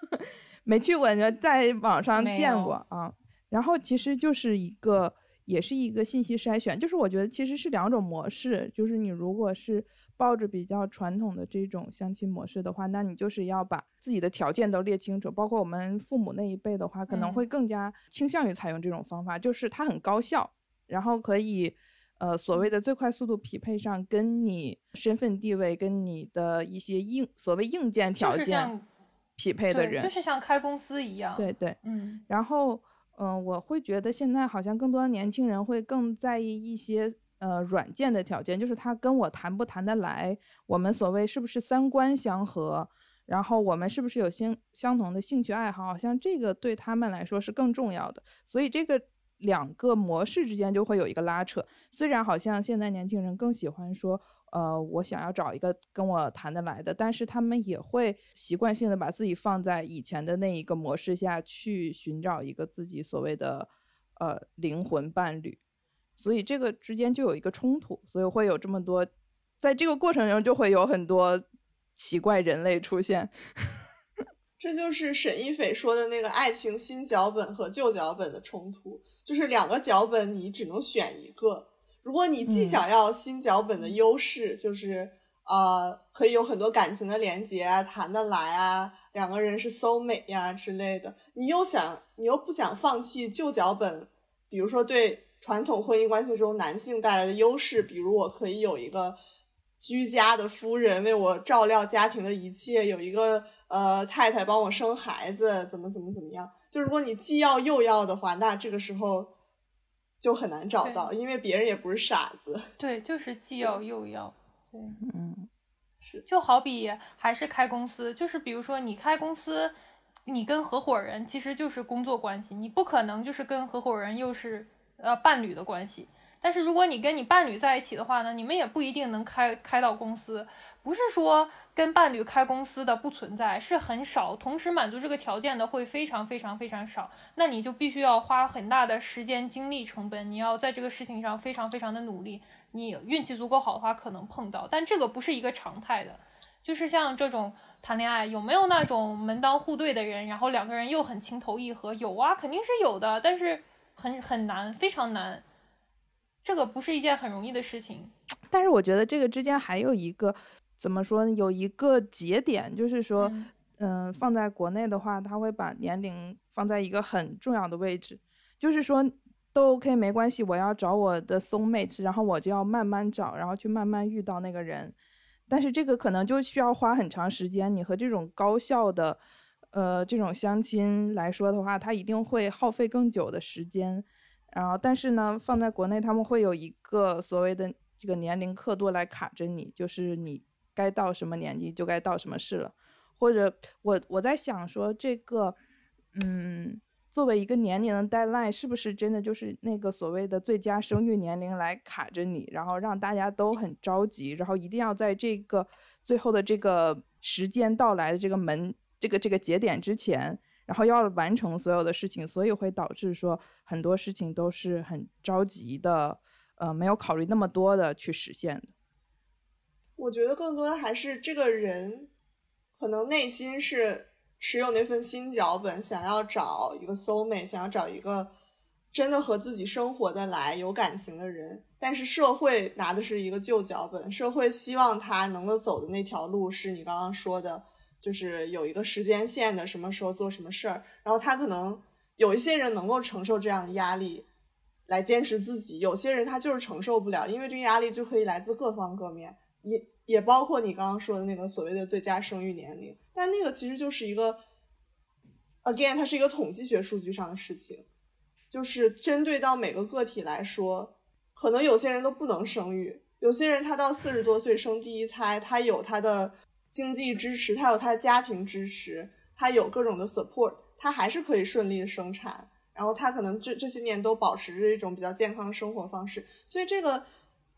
没去过，就在网上见过啊。然后其实就是一个，也是一个信息筛选。就是我觉得其实是两种模式。就是你如果是抱着比较传统的这种相亲模式的话，那你就是要把自己的条件都列清楚。包括我们父母那一辈的话，可能会更加倾向于采用这种方法，就是它很高效，然后可以。呃，所谓的最快速度匹配上，跟你身份地位、跟你的一些硬所谓硬件条件匹配的人，就是像开公司一样。对对，嗯。然后，嗯，我会觉得现在好像更多的年轻人会更在意一些呃软件的条件，就是他跟我谈不谈得来，我们所谓是不是三观相合，然后我们是不是有相相同的兴趣爱好，好像这个对他们来说是更重要的。所以这个。两个模式之间就会有一个拉扯，虽然好像现在年轻人更喜欢说，呃，我想要找一个跟我谈得来的，但是他们也会习惯性的把自己放在以前的那一个模式下去寻找一个自己所谓的，呃，灵魂伴侣，所以这个之间就有一个冲突，所以会有这么多，在这个过程中就会有很多奇怪人类出现。这就是沈一斐说的那个爱情新脚本和旧脚本的冲突，就是两个脚本你只能选一个。如果你既想要新脚本的优势，就是呃可以有很多感情的连接啊，谈得来啊，两个人是 soul 美呀之类的，你又想你又不想放弃旧脚本，比如说对传统婚姻关系中男性带来的优势，比如我可以有一个。居家的夫人为我照料家庭的一切，有一个呃太太帮我生孩子，怎么怎么怎么样？就如果你既要又要的话，那这个时候就很难找到，因为别人也不是傻子。对，就是既要又要。对，嗯，是。就好比还是开公司，就是比如说你开公司，你跟合伙人其实就是工作关系，你不可能就是跟合伙人又是呃伴侣的关系。但是如果你跟你伴侣在一起的话呢，你们也不一定能开开到公司。不是说跟伴侣开公司的不存在，是很少，同时满足这个条件的会非常非常非常少。那你就必须要花很大的时间、精力成本，你要在这个事情上非常非常的努力。你运气足够好的话，可能碰到，但这个不是一个常态的。就是像这种谈恋爱，有没有那种门当户对的人，然后两个人又很情投意合？有啊，肯定是有的，但是很很难，非常难。这个不是一件很容易的事情。但是我觉得这个之间还有一个。怎么说？有一个节点，就是说，嗯，放在国内的话，他会把年龄放在一个很重要的位置，就是说，都 OK 没关系，我要找我的 soul mate，然后我就要慢慢找，然后去慢慢遇到那个人，但是这个可能就需要花很长时间。你和这种高效的，呃，这种相亲来说的话，它一定会耗费更久的时间。然后，但是呢，放在国内，他们会有一个所谓的这个年龄刻度来卡着你，就是你。该到什么年纪就该到什么事了，或者我我在想说这个，嗯，作为一个年龄的 deadline，是不是真的就是那个所谓的最佳生育年龄来卡着你，然后让大家都很着急，然后一定要在这个最后的这个时间到来的这个门这个这个节点之前，然后要完成所有的事情，所以会导致说很多事情都是很着急的，呃，没有考虑那么多的去实现。我觉得更多的还是这个人，可能内心是持有那份新脚本，想要找一个 soul mate，想要找一个真的和自己生活的来、有感情的人。但是社会拿的是一个旧脚本，社会希望他能够走的那条路是你刚刚说的，就是有一个时间线的，什么时候做什么事儿。然后他可能有一些人能够承受这样的压力，来坚持自己；有些人他就是承受不了，因为这个压力就可以来自各方各面。也也包括你刚刚说的那个所谓的最佳生育年龄，但那个其实就是一个，again，它是一个统计学数据上的事情，就是针对到每个个体来说，可能有些人都不能生育，有些人他到四十多岁生第一胎，他有他的经济支持，他有他的家庭支持，他有各种的 support，他还是可以顺利的生产，然后他可能这这些年都保持着一种比较健康的生活方式，所以这个。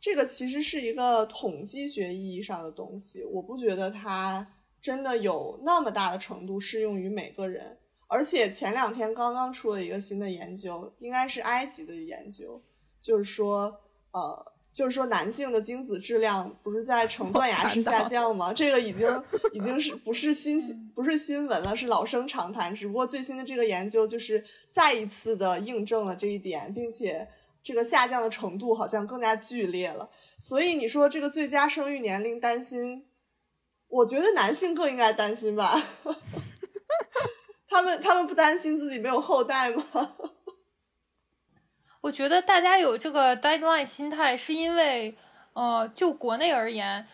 这个其实是一个统计学意义上的东西，我不觉得它真的有那么大的程度适用于每个人。而且前两天刚刚出了一个新的研究，应该是埃及的研究，就是说，呃，就是说男性的精子质量不是在呈断崖式下降吗？这个已经 已经是不是新不是新闻了，是老生常谈。只不过最新的这个研究就是再一次的印证了这一点，并且。这个下降的程度好像更加剧烈了，所以你说这个最佳生育年龄担心，我觉得男性更应该担心吧？他们他们不担心自己没有后代吗？我觉得大家有这个 deadline 心态，是因为呃，就国内而言。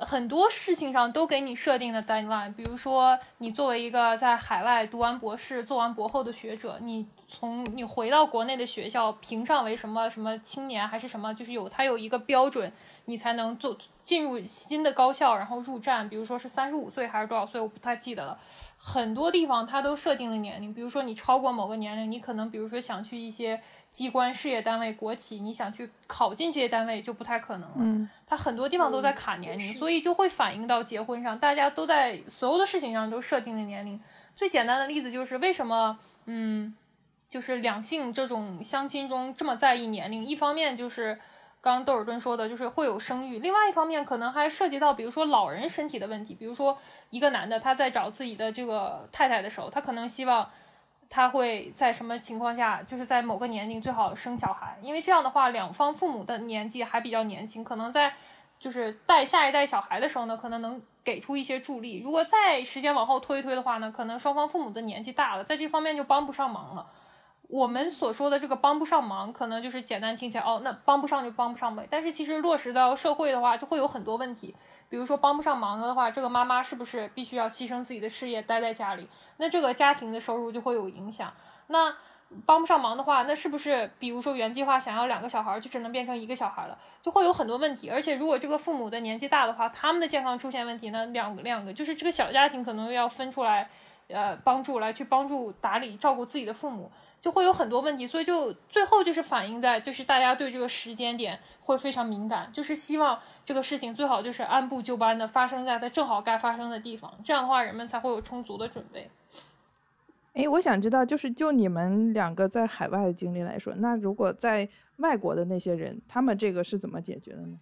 很多事情上都给你设定的 deadline，比如说你作为一个在海外读完博士、做完博后的学者，你从你回到国内的学校评上为什么什么青年还是什么，就是有它有一个标准，你才能做进入新的高校，然后入站，比如说是三十五岁还是多少岁，我不太记得了。很多地方它都设定了年龄，比如说你超过某个年龄，你可能比如说想去一些。机关、事业单位、国企，你想去考进这些单位就不太可能了。嗯，它很多地方都在卡年龄，所以就会反映到结婚上，大家都在所有的事情上都设定了年龄。最简单的例子就是为什么，嗯，就是两性这种相亲中这么在意年龄。一方面就是刚窦尔敦说的，就是会有生育；另外一方面可能还涉及到，比如说老人身体的问题。比如说一个男的他在找自己的这个太太的时候，他可能希望。他会在什么情况下，就是在某个年龄最好生小孩，因为这样的话，两方父母的年纪还比较年轻，可能在就是带下一代小孩的时候呢，可能能给出一些助力。如果再时间往后推一推的话呢，可能双方父母的年纪大了，在这方面就帮不上忙了。我们所说的这个帮不上忙，可能就是简单听起来哦，那帮不上就帮不上呗。但是其实落实到社会的话，就会有很多问题。比如说帮不上忙的话，这个妈妈是不是必须要牺牲自己的事业待在家里？那这个家庭的收入就会有影响。那帮不上忙的话，那是不是比如说原计划想要两个小孩，就只能变成一个小孩了？就会有很多问题。而且如果这个父母的年纪大的话，他们的健康出现问题，那两个两个就是这个小家庭可能要分出来呃帮助来去帮助打理照顾自己的父母，就会有很多问题，所以就最后就是反映在就是大家对这个时间点会非常敏感，就是希望这个事情最好就是按部就班的发生在它正好该发生的地方，这样的话人们才会有充足的准备。哎，我想知道，就是就你们两个在海外的经历来说，那如果在外国的那些人，他们这个是怎么解决的呢？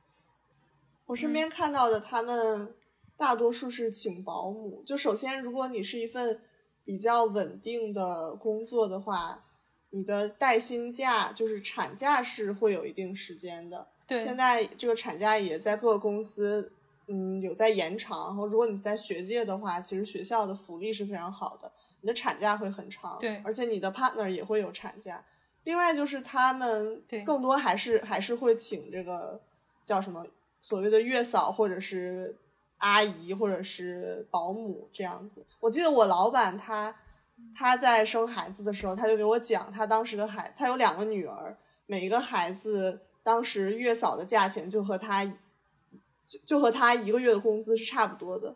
我身边看到的，他们大多数是请保姆。就首先，如果你是一份比较稳定的工作的话，你的带薪假就是产假是会有一定时间的。对，现在这个产假也在各个公司，嗯，有在延长。然后，如果你在学界的话，其实学校的福利是非常好的。你的产假会很长，对，而且你的 partner 也会有产假。另外就是他们更多还是还是会请这个叫什么所谓的月嫂或者是阿姨或者是保姆这样子。我记得我老板他他在生孩子的时候，他就给我讲，他当时的孩他有两个女儿，每一个孩子当时月嫂的价钱就和他就就和他一个月的工资是差不多的。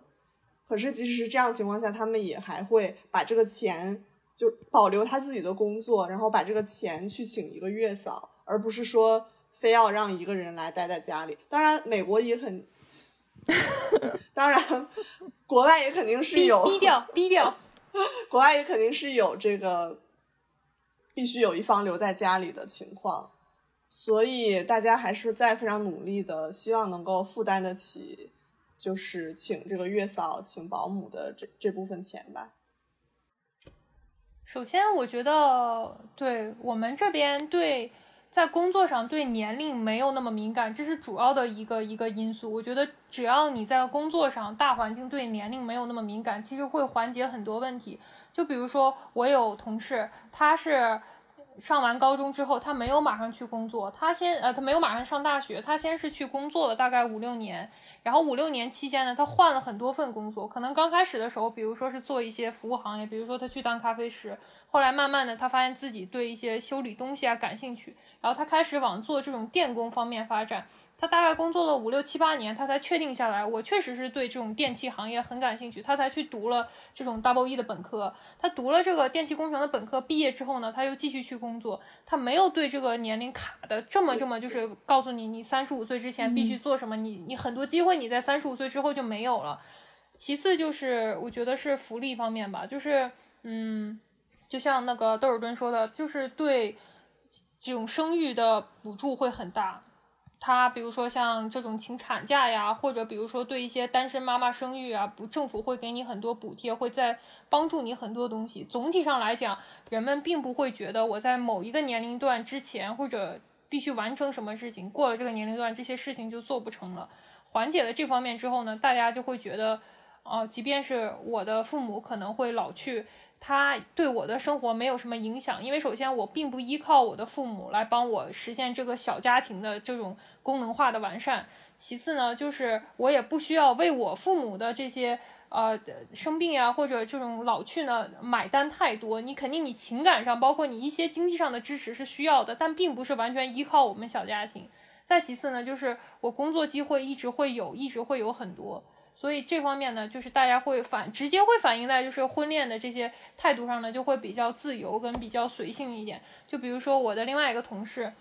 可是，即使是这样情况下，他们也还会把这个钱就保留他自己的工作，然后把这个钱去请一个月嫂，而不是说非要让一个人来待在家里。当然，美国也很，当然，国外也肯定是有低调低调，国外也肯定是有这个必须有一方留在家里的情况，所以大家还是在非常努力的，希望能够负担得起。就是请这个月嫂、请保姆的这这部分钱吧。首先，我觉得对我们这边对在工作上对年龄没有那么敏感，这是主要的一个一个因素。我觉得只要你在工作上大环境对年龄没有那么敏感，其实会缓解很多问题。就比如说，我有同事，他是。上完高中之后，他没有马上去工作，他先呃，他没有马上上大学，他先是去工作了大概五六年，然后五六年期间呢，他换了很多份工作，可能刚开始的时候，比如说是做一些服务行业，比如说他去当咖啡师，后来慢慢的他发现自己对一些修理东西啊感兴趣，然后他开始往做这种电工方面发展。他大概工作了五六七八年，他才确定下来，我确实是对这种电器行业很感兴趣，他才去读了这种 double E 的本科。他读了这个电气工程的本科，毕业之后呢，他又继续去工作，他没有对这个年龄卡的这么这么，就是告诉你，你三十五岁之前必须做什么，你你很多机会你在三十五岁之后就没有了。其次就是我觉得是福利方面吧，就是嗯，就像那个窦尔敦说的，就是对这种生育的补助会很大。他比如说像这种请产假呀，或者比如说对一些单身妈妈生育啊，不政府会给你很多补贴，会在帮助你很多东西。总体上来讲，人们并不会觉得我在某一个年龄段之前或者必须完成什么事情，过了这个年龄段这些事情就做不成了。缓解了这方面之后呢，大家就会觉得，哦，即便是我的父母可能会老去。他对我的生活没有什么影响，因为首先我并不依靠我的父母来帮我实现这个小家庭的这种功能化的完善。其次呢，就是我也不需要为我父母的这些呃生病呀或者这种老去呢买单太多。你肯定你情感上包括你一些经济上的支持是需要的，但并不是完全依靠我们小家庭。再其次呢，就是我工作机会一直会有，一直会有很多。所以这方面呢，就是大家会反直接会反映在就是婚恋的这些态度上呢，就会比较自由跟比较随性一点。就比如说我的另外一个同事，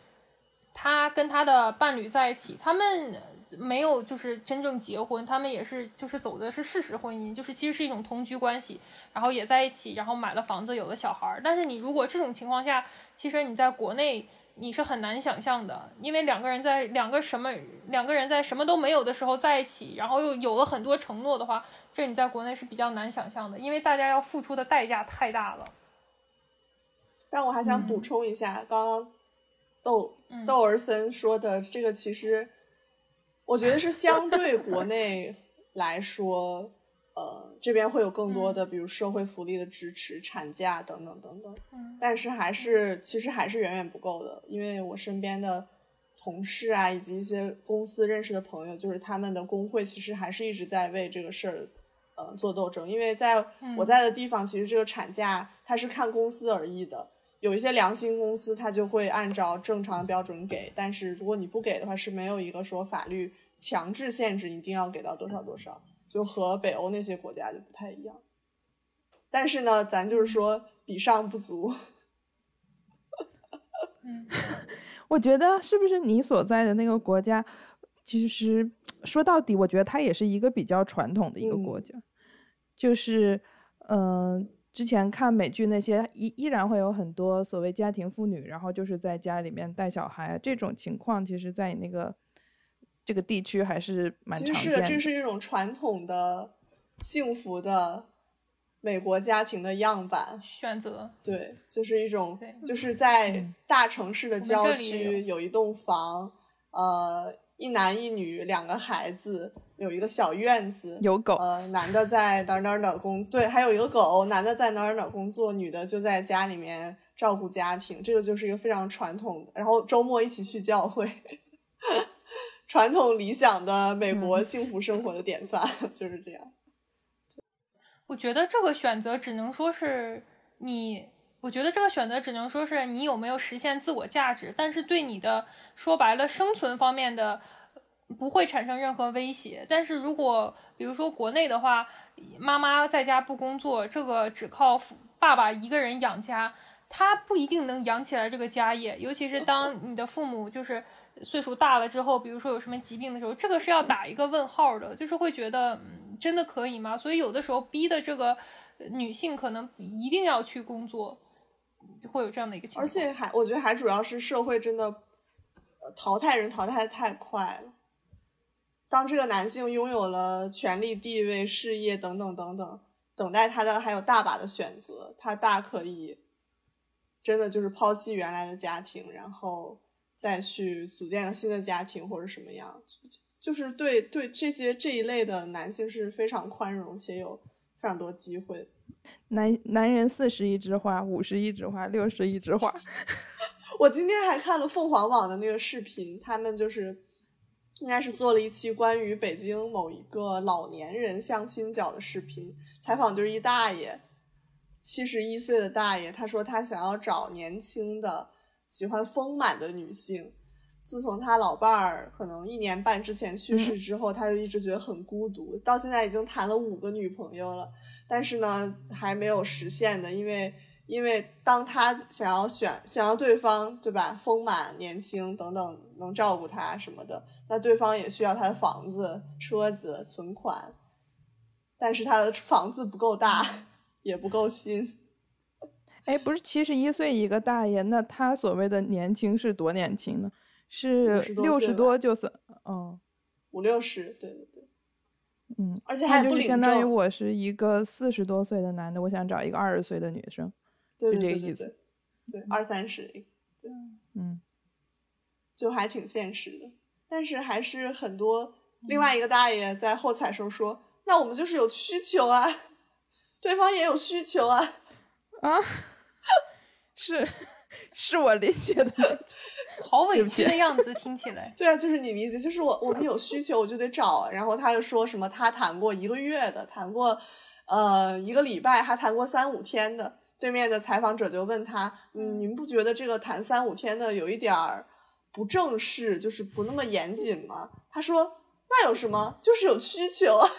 他跟他的伴侣在一起，他们没有就是真正结婚，他们也是就是走的是事实婚姻，就是其实是一种同居关系，然后也在一起，然后买了房子，有了小孩儿。但是你如果这种情况下，其实你在国内。你是很难想象的，因为两个人在两个什么两个人在什么都没有的时候在一起，然后又有了很多承诺的话，这你在国内是比较难想象的，因为大家要付出的代价太大了。但我还想补充一下，刚刚窦窦尔森说的这个，其实我觉得是相对国内来说。呃，这边会有更多的，比如社会福利的支持、产假等等等等。嗯，但是还是其实还是远远不够的，因为我身边的同事啊，以及一些公司认识的朋友，就是他们的工会其实还是一直在为这个事儿呃做斗争。因为在我在的地方，其实这个产假它是看公司而异的，有一些良心公司它就会按照正常的标准给，但是如果你不给的话，是没有一个说法律强制限制一定要给到多少多少。就和北欧那些国家就不太一样，但是呢，咱就是说比上不足。嗯，我觉得是不是你所在的那个国家，其实说到底，我觉得它也是一个比较传统的一个国家，就是嗯。之前看美剧那些依依然会有很多所谓家庭妇女，然后就是在家里面带小孩这种情况，其实，在你那个这个地区还是蛮常见的。这是一种传统的幸福的美国家庭的样板选择。对，就是一种就是在大城市的郊区有一栋房，呃，一男一女两个孩子。有一个小院子，有狗。呃，男的在哪哪哪工作，对，还有一个狗。男的在哪哪哪工作，女的就在家里面照顾家庭。这个就是一个非常传统的，然后周末一起去教会，传统理想的美国幸福生活的典范 就是这样。我觉得这个选择只能说是你，我觉得这个选择只能说是你有没有实现自我价值，但是对你的说白了生存方面的。不会产生任何威胁，但是如果比如说国内的话，妈妈在家不工作，这个只靠爸爸一个人养家，他不一定能养起来这个家业。尤其是当你的父母就是岁数大了之后，比如说有什么疾病的时候，这个是要打一个问号的，就是会觉得嗯真的可以吗？所以有的时候逼的这个女性可能一定要去工作，会有这样的一个情况。而且还我觉得还主要是社会真的淘汰人淘汰太快了。当这个男性拥有了权力、地位、事业等等等等，等待他的还有大把的选择，他大可以真的就是抛弃原来的家庭，然后再去组建个新的家庭或者什么样，就是对对这些这一类的男性是非常宽容且有非常多机会。男男人四十一枝花，五十一枝花，六十一枝花。我今天还看了凤凰网的那个视频，他们就是。应该是做了一期关于北京某一个老年人相亲角的视频，采访就是一大爷，七十一岁的大爷，他说他想要找年轻的、喜欢丰满的女性。自从他老伴儿可能一年半之前去世之后，他就一直觉得很孤独，到现在已经谈了五个女朋友了，但是呢还没有实现的，因为。因为当他想要选想要对方对吧，丰满、年轻等等，能照顾他什么的，那对方也需要他的房子、车子、存款，但是他的房子不够大，也不够新。哎，不是七十一岁一个大爷，那他所谓的年轻是多年轻呢？是六十多就算，哦，五六十，对对对，嗯，而且还不相当于我是一个四十多岁的男的，我想找一个二十岁的女生。对对对对，对二三十，对，嗯，就还挺现实的，但是还是很多。另外一个大爷在后采时候说：“那我们就是有需求啊，对方也有需求啊。”啊，是，是我理解的，好委屈的样子，听起来。对啊，就是你理解，就是我我们有需求，我就得找。然后他又说什么，他谈过一个月的，谈过呃一个礼拜，还谈过三五天的。对面的采访者就问他：“嗯，你们不觉得这个谈三五天的有一点儿不正式，就是不那么严谨吗？”他说：“那有什么？就是有需求啊。”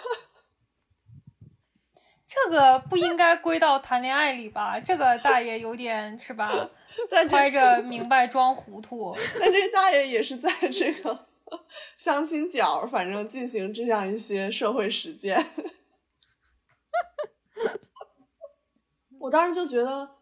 这个不应该归到谈恋爱里吧？这个大爷有点是吧？揣着明白装糊涂。但这大爷也是在这个 相亲角，反正进行这样一些社会实践。我当时就觉得，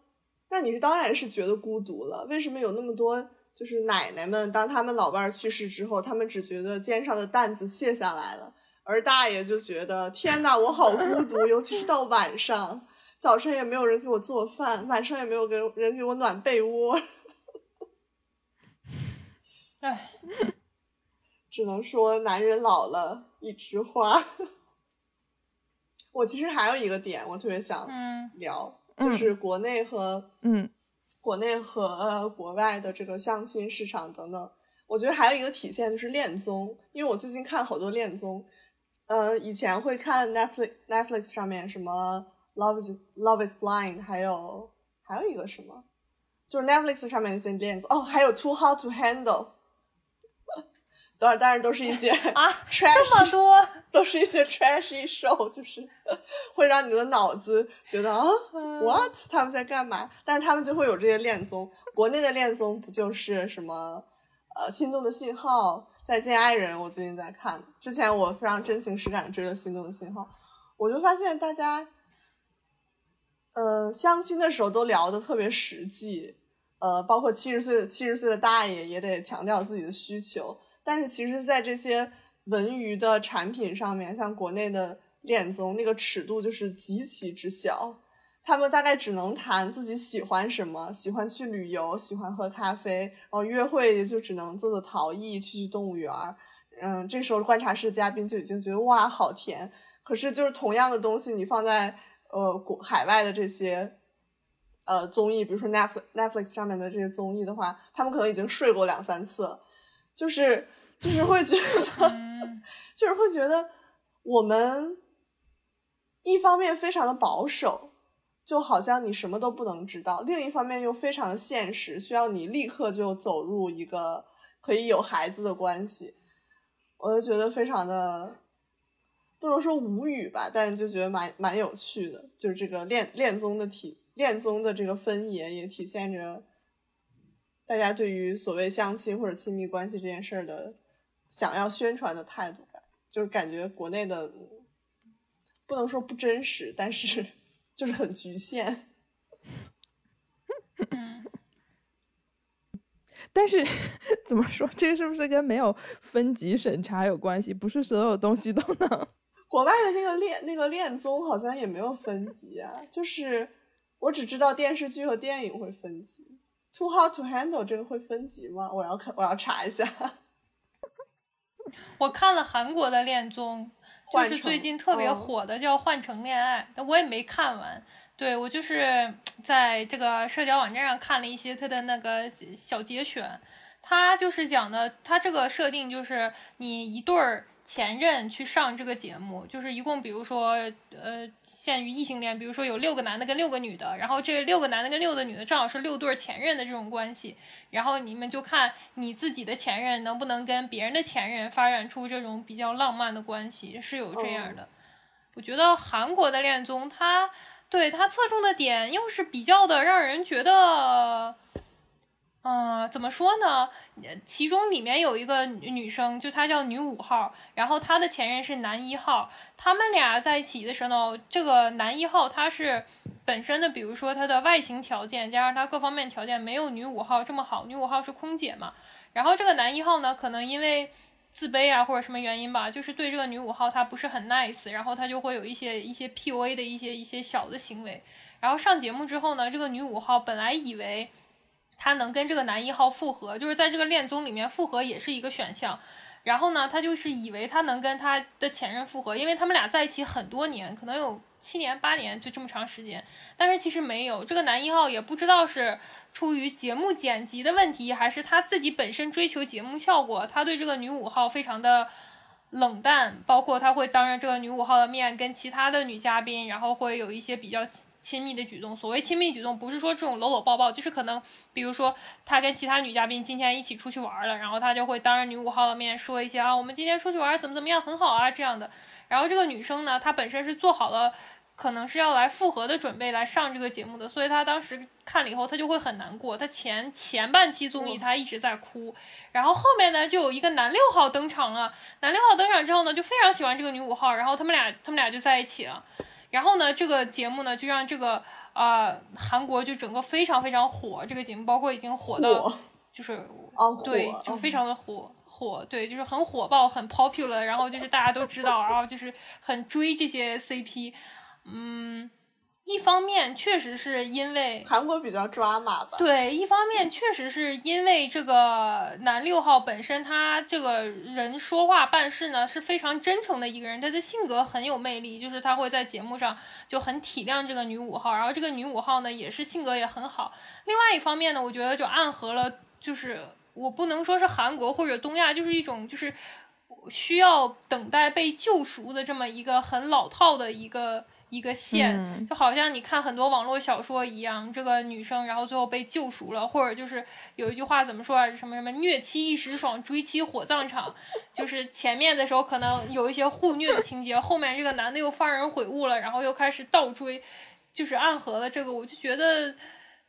那你是当然是觉得孤独了。为什么有那么多就是奶奶们，当他们老伴儿去世之后，他们只觉得肩上的担子卸下来了，而大爷就觉得天呐，我好孤独，尤其是到晚上，早晨也没有人给我做饭，晚上也没有给人给我暖被窝。唉，只能说男人老了一枝花。我其实还有一个点，我特别想聊。就是国内和嗯，国内和呃国外的这个相亲市场等等，我觉得还有一个体现就是恋综，因为我最近看好多恋综，呃，以前会看 Netflix Netflix 上面什么 Love is Love is Blind，还有还有一个什么，就是 Netflix 上面那些恋综，哦，还有 Too Hot to Handle。当然当然都是一些啊，trash,，这么多，都是一些 trashy show，就是 会让你的脑子觉得啊，what 他们在干嘛？但是他们就会有这些恋综，国内的恋综不就是什么呃心动的信号、再见爱人？我最近在看，之前我非常真情实感追了心动的信号，我就发现大家呃相亲的时候都聊的特别实际。呃，包括七十岁的七十岁的大爷也得强调自己的需求，但是其实，在这些文娱的产品上面，像国内的恋综，那个尺度就是极其之小，他们大概只能谈自己喜欢什么，喜欢去旅游，喜欢喝咖啡，然后约会也就只能做做陶艺，去去动物园儿。嗯，这时候观察室嘉宾就已经觉得哇，好甜。可是就是同样的东西，你放在呃国海外的这些。呃，综艺，比如说 Netflix Netflix 上面的这些综艺的话，他们可能已经睡过两三次，就是就是会觉得，就是会觉得我们一方面非常的保守，就好像你什么都不能知道；另一方面又非常现实，需要你立刻就走入一个可以有孩子的关系。我就觉得非常的不能说无语吧，但是就觉得蛮蛮有趣的，就是这个恋恋综的体。恋综的这个分野也体现着大家对于所谓相亲或者亲密关系这件事儿的想要宣传的态度感，就是感觉国内的不能说不真实，但是就是很局限。但是怎么说，这个是不是跟没有分级审查有关系？不是所有东西都能。国外的那个恋那个恋综好像也没有分级啊，就是。我只知道电视剧和电影会分级，Too Hot to Handle 这个会分级吗？我要看，我要查一下。我看了韩国的恋综，就是最近特别火的叫《换乘恋爱》，但我也没看完。对我就是在这个社交网站上看了一些他的那个小节选，他就是讲的，他这个设定就是你一对儿。前任去上这个节目，就是一共，比如说，呃，限于异性恋，比如说有六个男的跟六个女的，然后这六个男的跟六个女的正好是六对前任的这种关系，然后你们就看你自己的前任能不能跟别人的前任发展出这种比较浪漫的关系，是有这样的。我觉得韩国的恋综，它对它侧重的点又是比较的让人觉得。嗯，怎么说呢？其中里面有一个女生，就她叫女五号，然后她的前任是男一号。他们俩在一起的时候，这个男一号他是本身的，比如说他的外形条件加上他各方面条件没有女五号这么好。女五号是空姐嘛，然后这个男一号呢，可能因为自卑啊或者什么原因吧，就是对这个女五号他不是很 nice，然后他就会有一些一些 PUA 的一些一些小的行为。然后上节目之后呢，这个女五号本来以为。他能跟这个男一号复合，就是在这个恋综里面复合也是一个选项。然后呢，他就是以为他能跟他的前任复合，因为他们俩在一起很多年，可能有七年八年，就这么长时间。但是其实没有，这个男一号也不知道是出于节目剪辑的问题，还是他自己本身追求节目效果，他对这个女五号非常的冷淡，包括他会当着这个女五号的面跟其他的女嘉宾，然后会有一些比较。亲密的举动，所谓亲密举动，不是说这种搂搂抱抱，就是可能，比如说他跟其他女嘉宾今天一起出去玩了，然后他就会当着女五号的面说一些啊，我们今天出去玩怎么怎么样，很好啊这样的。然后这个女生呢，她本身是做好了可能是要来复合的准备来上这个节目的，所以她当时看了以后，她就会很难过。她前前半期综艺她一直在哭，然后后面呢就有一个男六号登场了，男六号登场之后呢，就非常喜欢这个女五号，然后他们俩他们俩就在一起了。然后呢，这个节目呢，就让这个呃韩国就整个非常非常火。这个节目包括已经火到就是对，就非常的火火，对，就是很火爆，很 popular。然后就是大家都知道，然后就是很追这些 CP，嗯。一方面确实是因为韩国比较抓马吧，对，一方面确实是因为这个男六号本身他这个人说话办事呢是非常真诚的一个人，他的性格很有魅力，就是他会在节目上就很体谅这个女五号，然后这个女五号呢也是性格也很好。另外一方面呢，我觉得就暗合了，就是我不能说是韩国或者东亚，就是一种就是需要等待被救赎的这么一个很老套的一个。一个线，就好像你看很多网络小说一样，这个女生然后最后被救赎了，或者就是有一句话怎么说啊？什么什么虐妻一时爽，追妻火葬场，就是前面的时候可能有一些互虐的情节，后面这个男的又幡然悔悟了，然后又开始倒追，就是暗合了这个，我就觉得。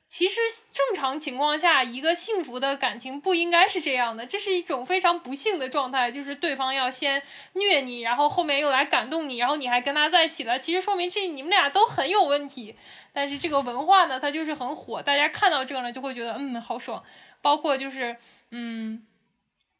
其实正常情况下，一个幸福的感情不应该是这样的，这是一种非常不幸的状态，就是对方要先虐你，然后后面又来感动你，然后你还跟他在一起了。其实说明这你们俩都很有问题。但是这个文化呢，它就是很火，大家看到这个呢就会觉得嗯好爽。包括就是嗯，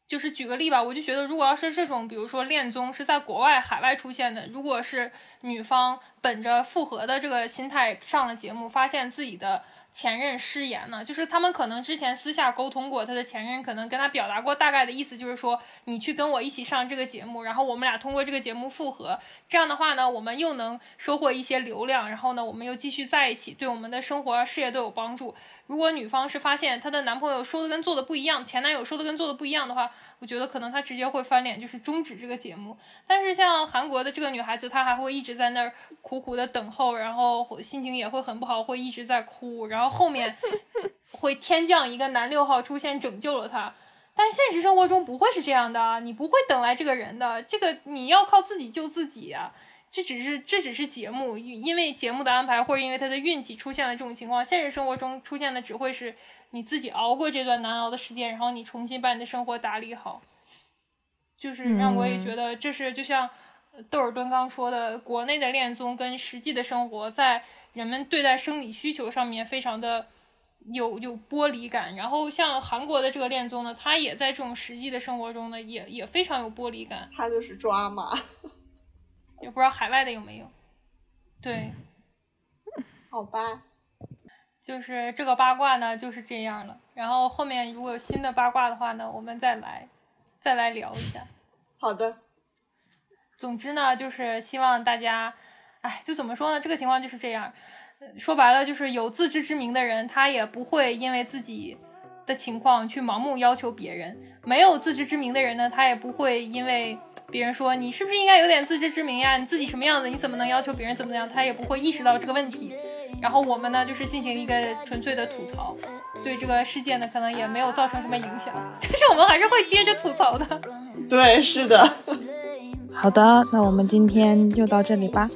就是举个例吧，我就觉得如果要是这种，比如说恋综是在国外海外出现的，如果是女方本着复合的这个心态上了节目，发现自己的。前任失言呢，就是他们可能之前私下沟通过，他的前任可能跟他表达过大概的意思，就是说你去跟我一起上这个节目，然后我们俩通过这个节目复合，这样的话呢，我们又能收获一些流量，然后呢，我们又继续在一起，对我们的生活事业都有帮助。如果女方是发现她的男朋友说的跟做的不一样，前男友说的跟做的不一样的话，我觉得可能他直接会翻脸，就是终止这个节目。但是像韩国的这个女孩子，她还会一直在那儿苦苦的等候，然后心情也会很不好，会一直在哭，然后后面 会天降一个男六号出现拯救了她。但现实生活中不会是这样的，你不会等来这个人的，这个你要靠自己救自己啊。这只是这只是节目，因为节目的安排或者因为他的运气出现了这种情况，现实生活中出现的只会是。你自己熬过这段难熬的时间，然后你重新把你的生活打理好，就是让我也觉得这是就像窦尔敦刚说的，国内的恋综跟实际的生活在人们对待生理需求上面非常的有有剥离感。然后像韩国的这个恋综呢，它也在这种实际的生活中呢，也也非常有剥离感。它就是抓马，也不知道海外的有没有。对，好吧。就是这个八卦呢，就是这样了。然后后面如果有新的八卦的话呢，我们再来，再来聊一下。好的。总之呢，就是希望大家，哎，就怎么说呢？这个情况就是这样。说白了，就是有自知之明的人，他也不会因为自己的情况去盲目要求别人；没有自知之明的人呢，他也不会因为别人说你是不是应该有点自知之明呀？你自己什么样子，你怎么能要求别人怎么样？他也不会意识到这个问题。然后我们呢，就是进行一个纯粹的吐槽，对这个事件呢，可能也没有造成什么影响，但是我们还是会接着吐槽的。对，是的。好的，那我们今天就到这里吧，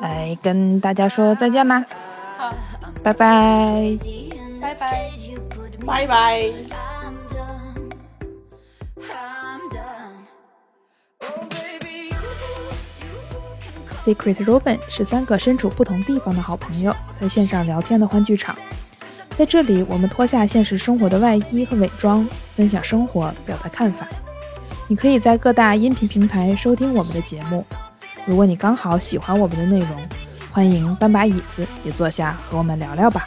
来跟大家说再见啦。好，拜拜，拜拜，拜拜。Secret Robin 是三个身处不同地方的好朋友在线上聊天的欢聚场，在这里，我们脱下现实生活的外衣和伪装，分享生活，表达看法。你可以在各大音频平台收听我们的节目。如果你刚好喜欢我们的内容，欢迎搬把椅子，也坐下和我们聊聊吧。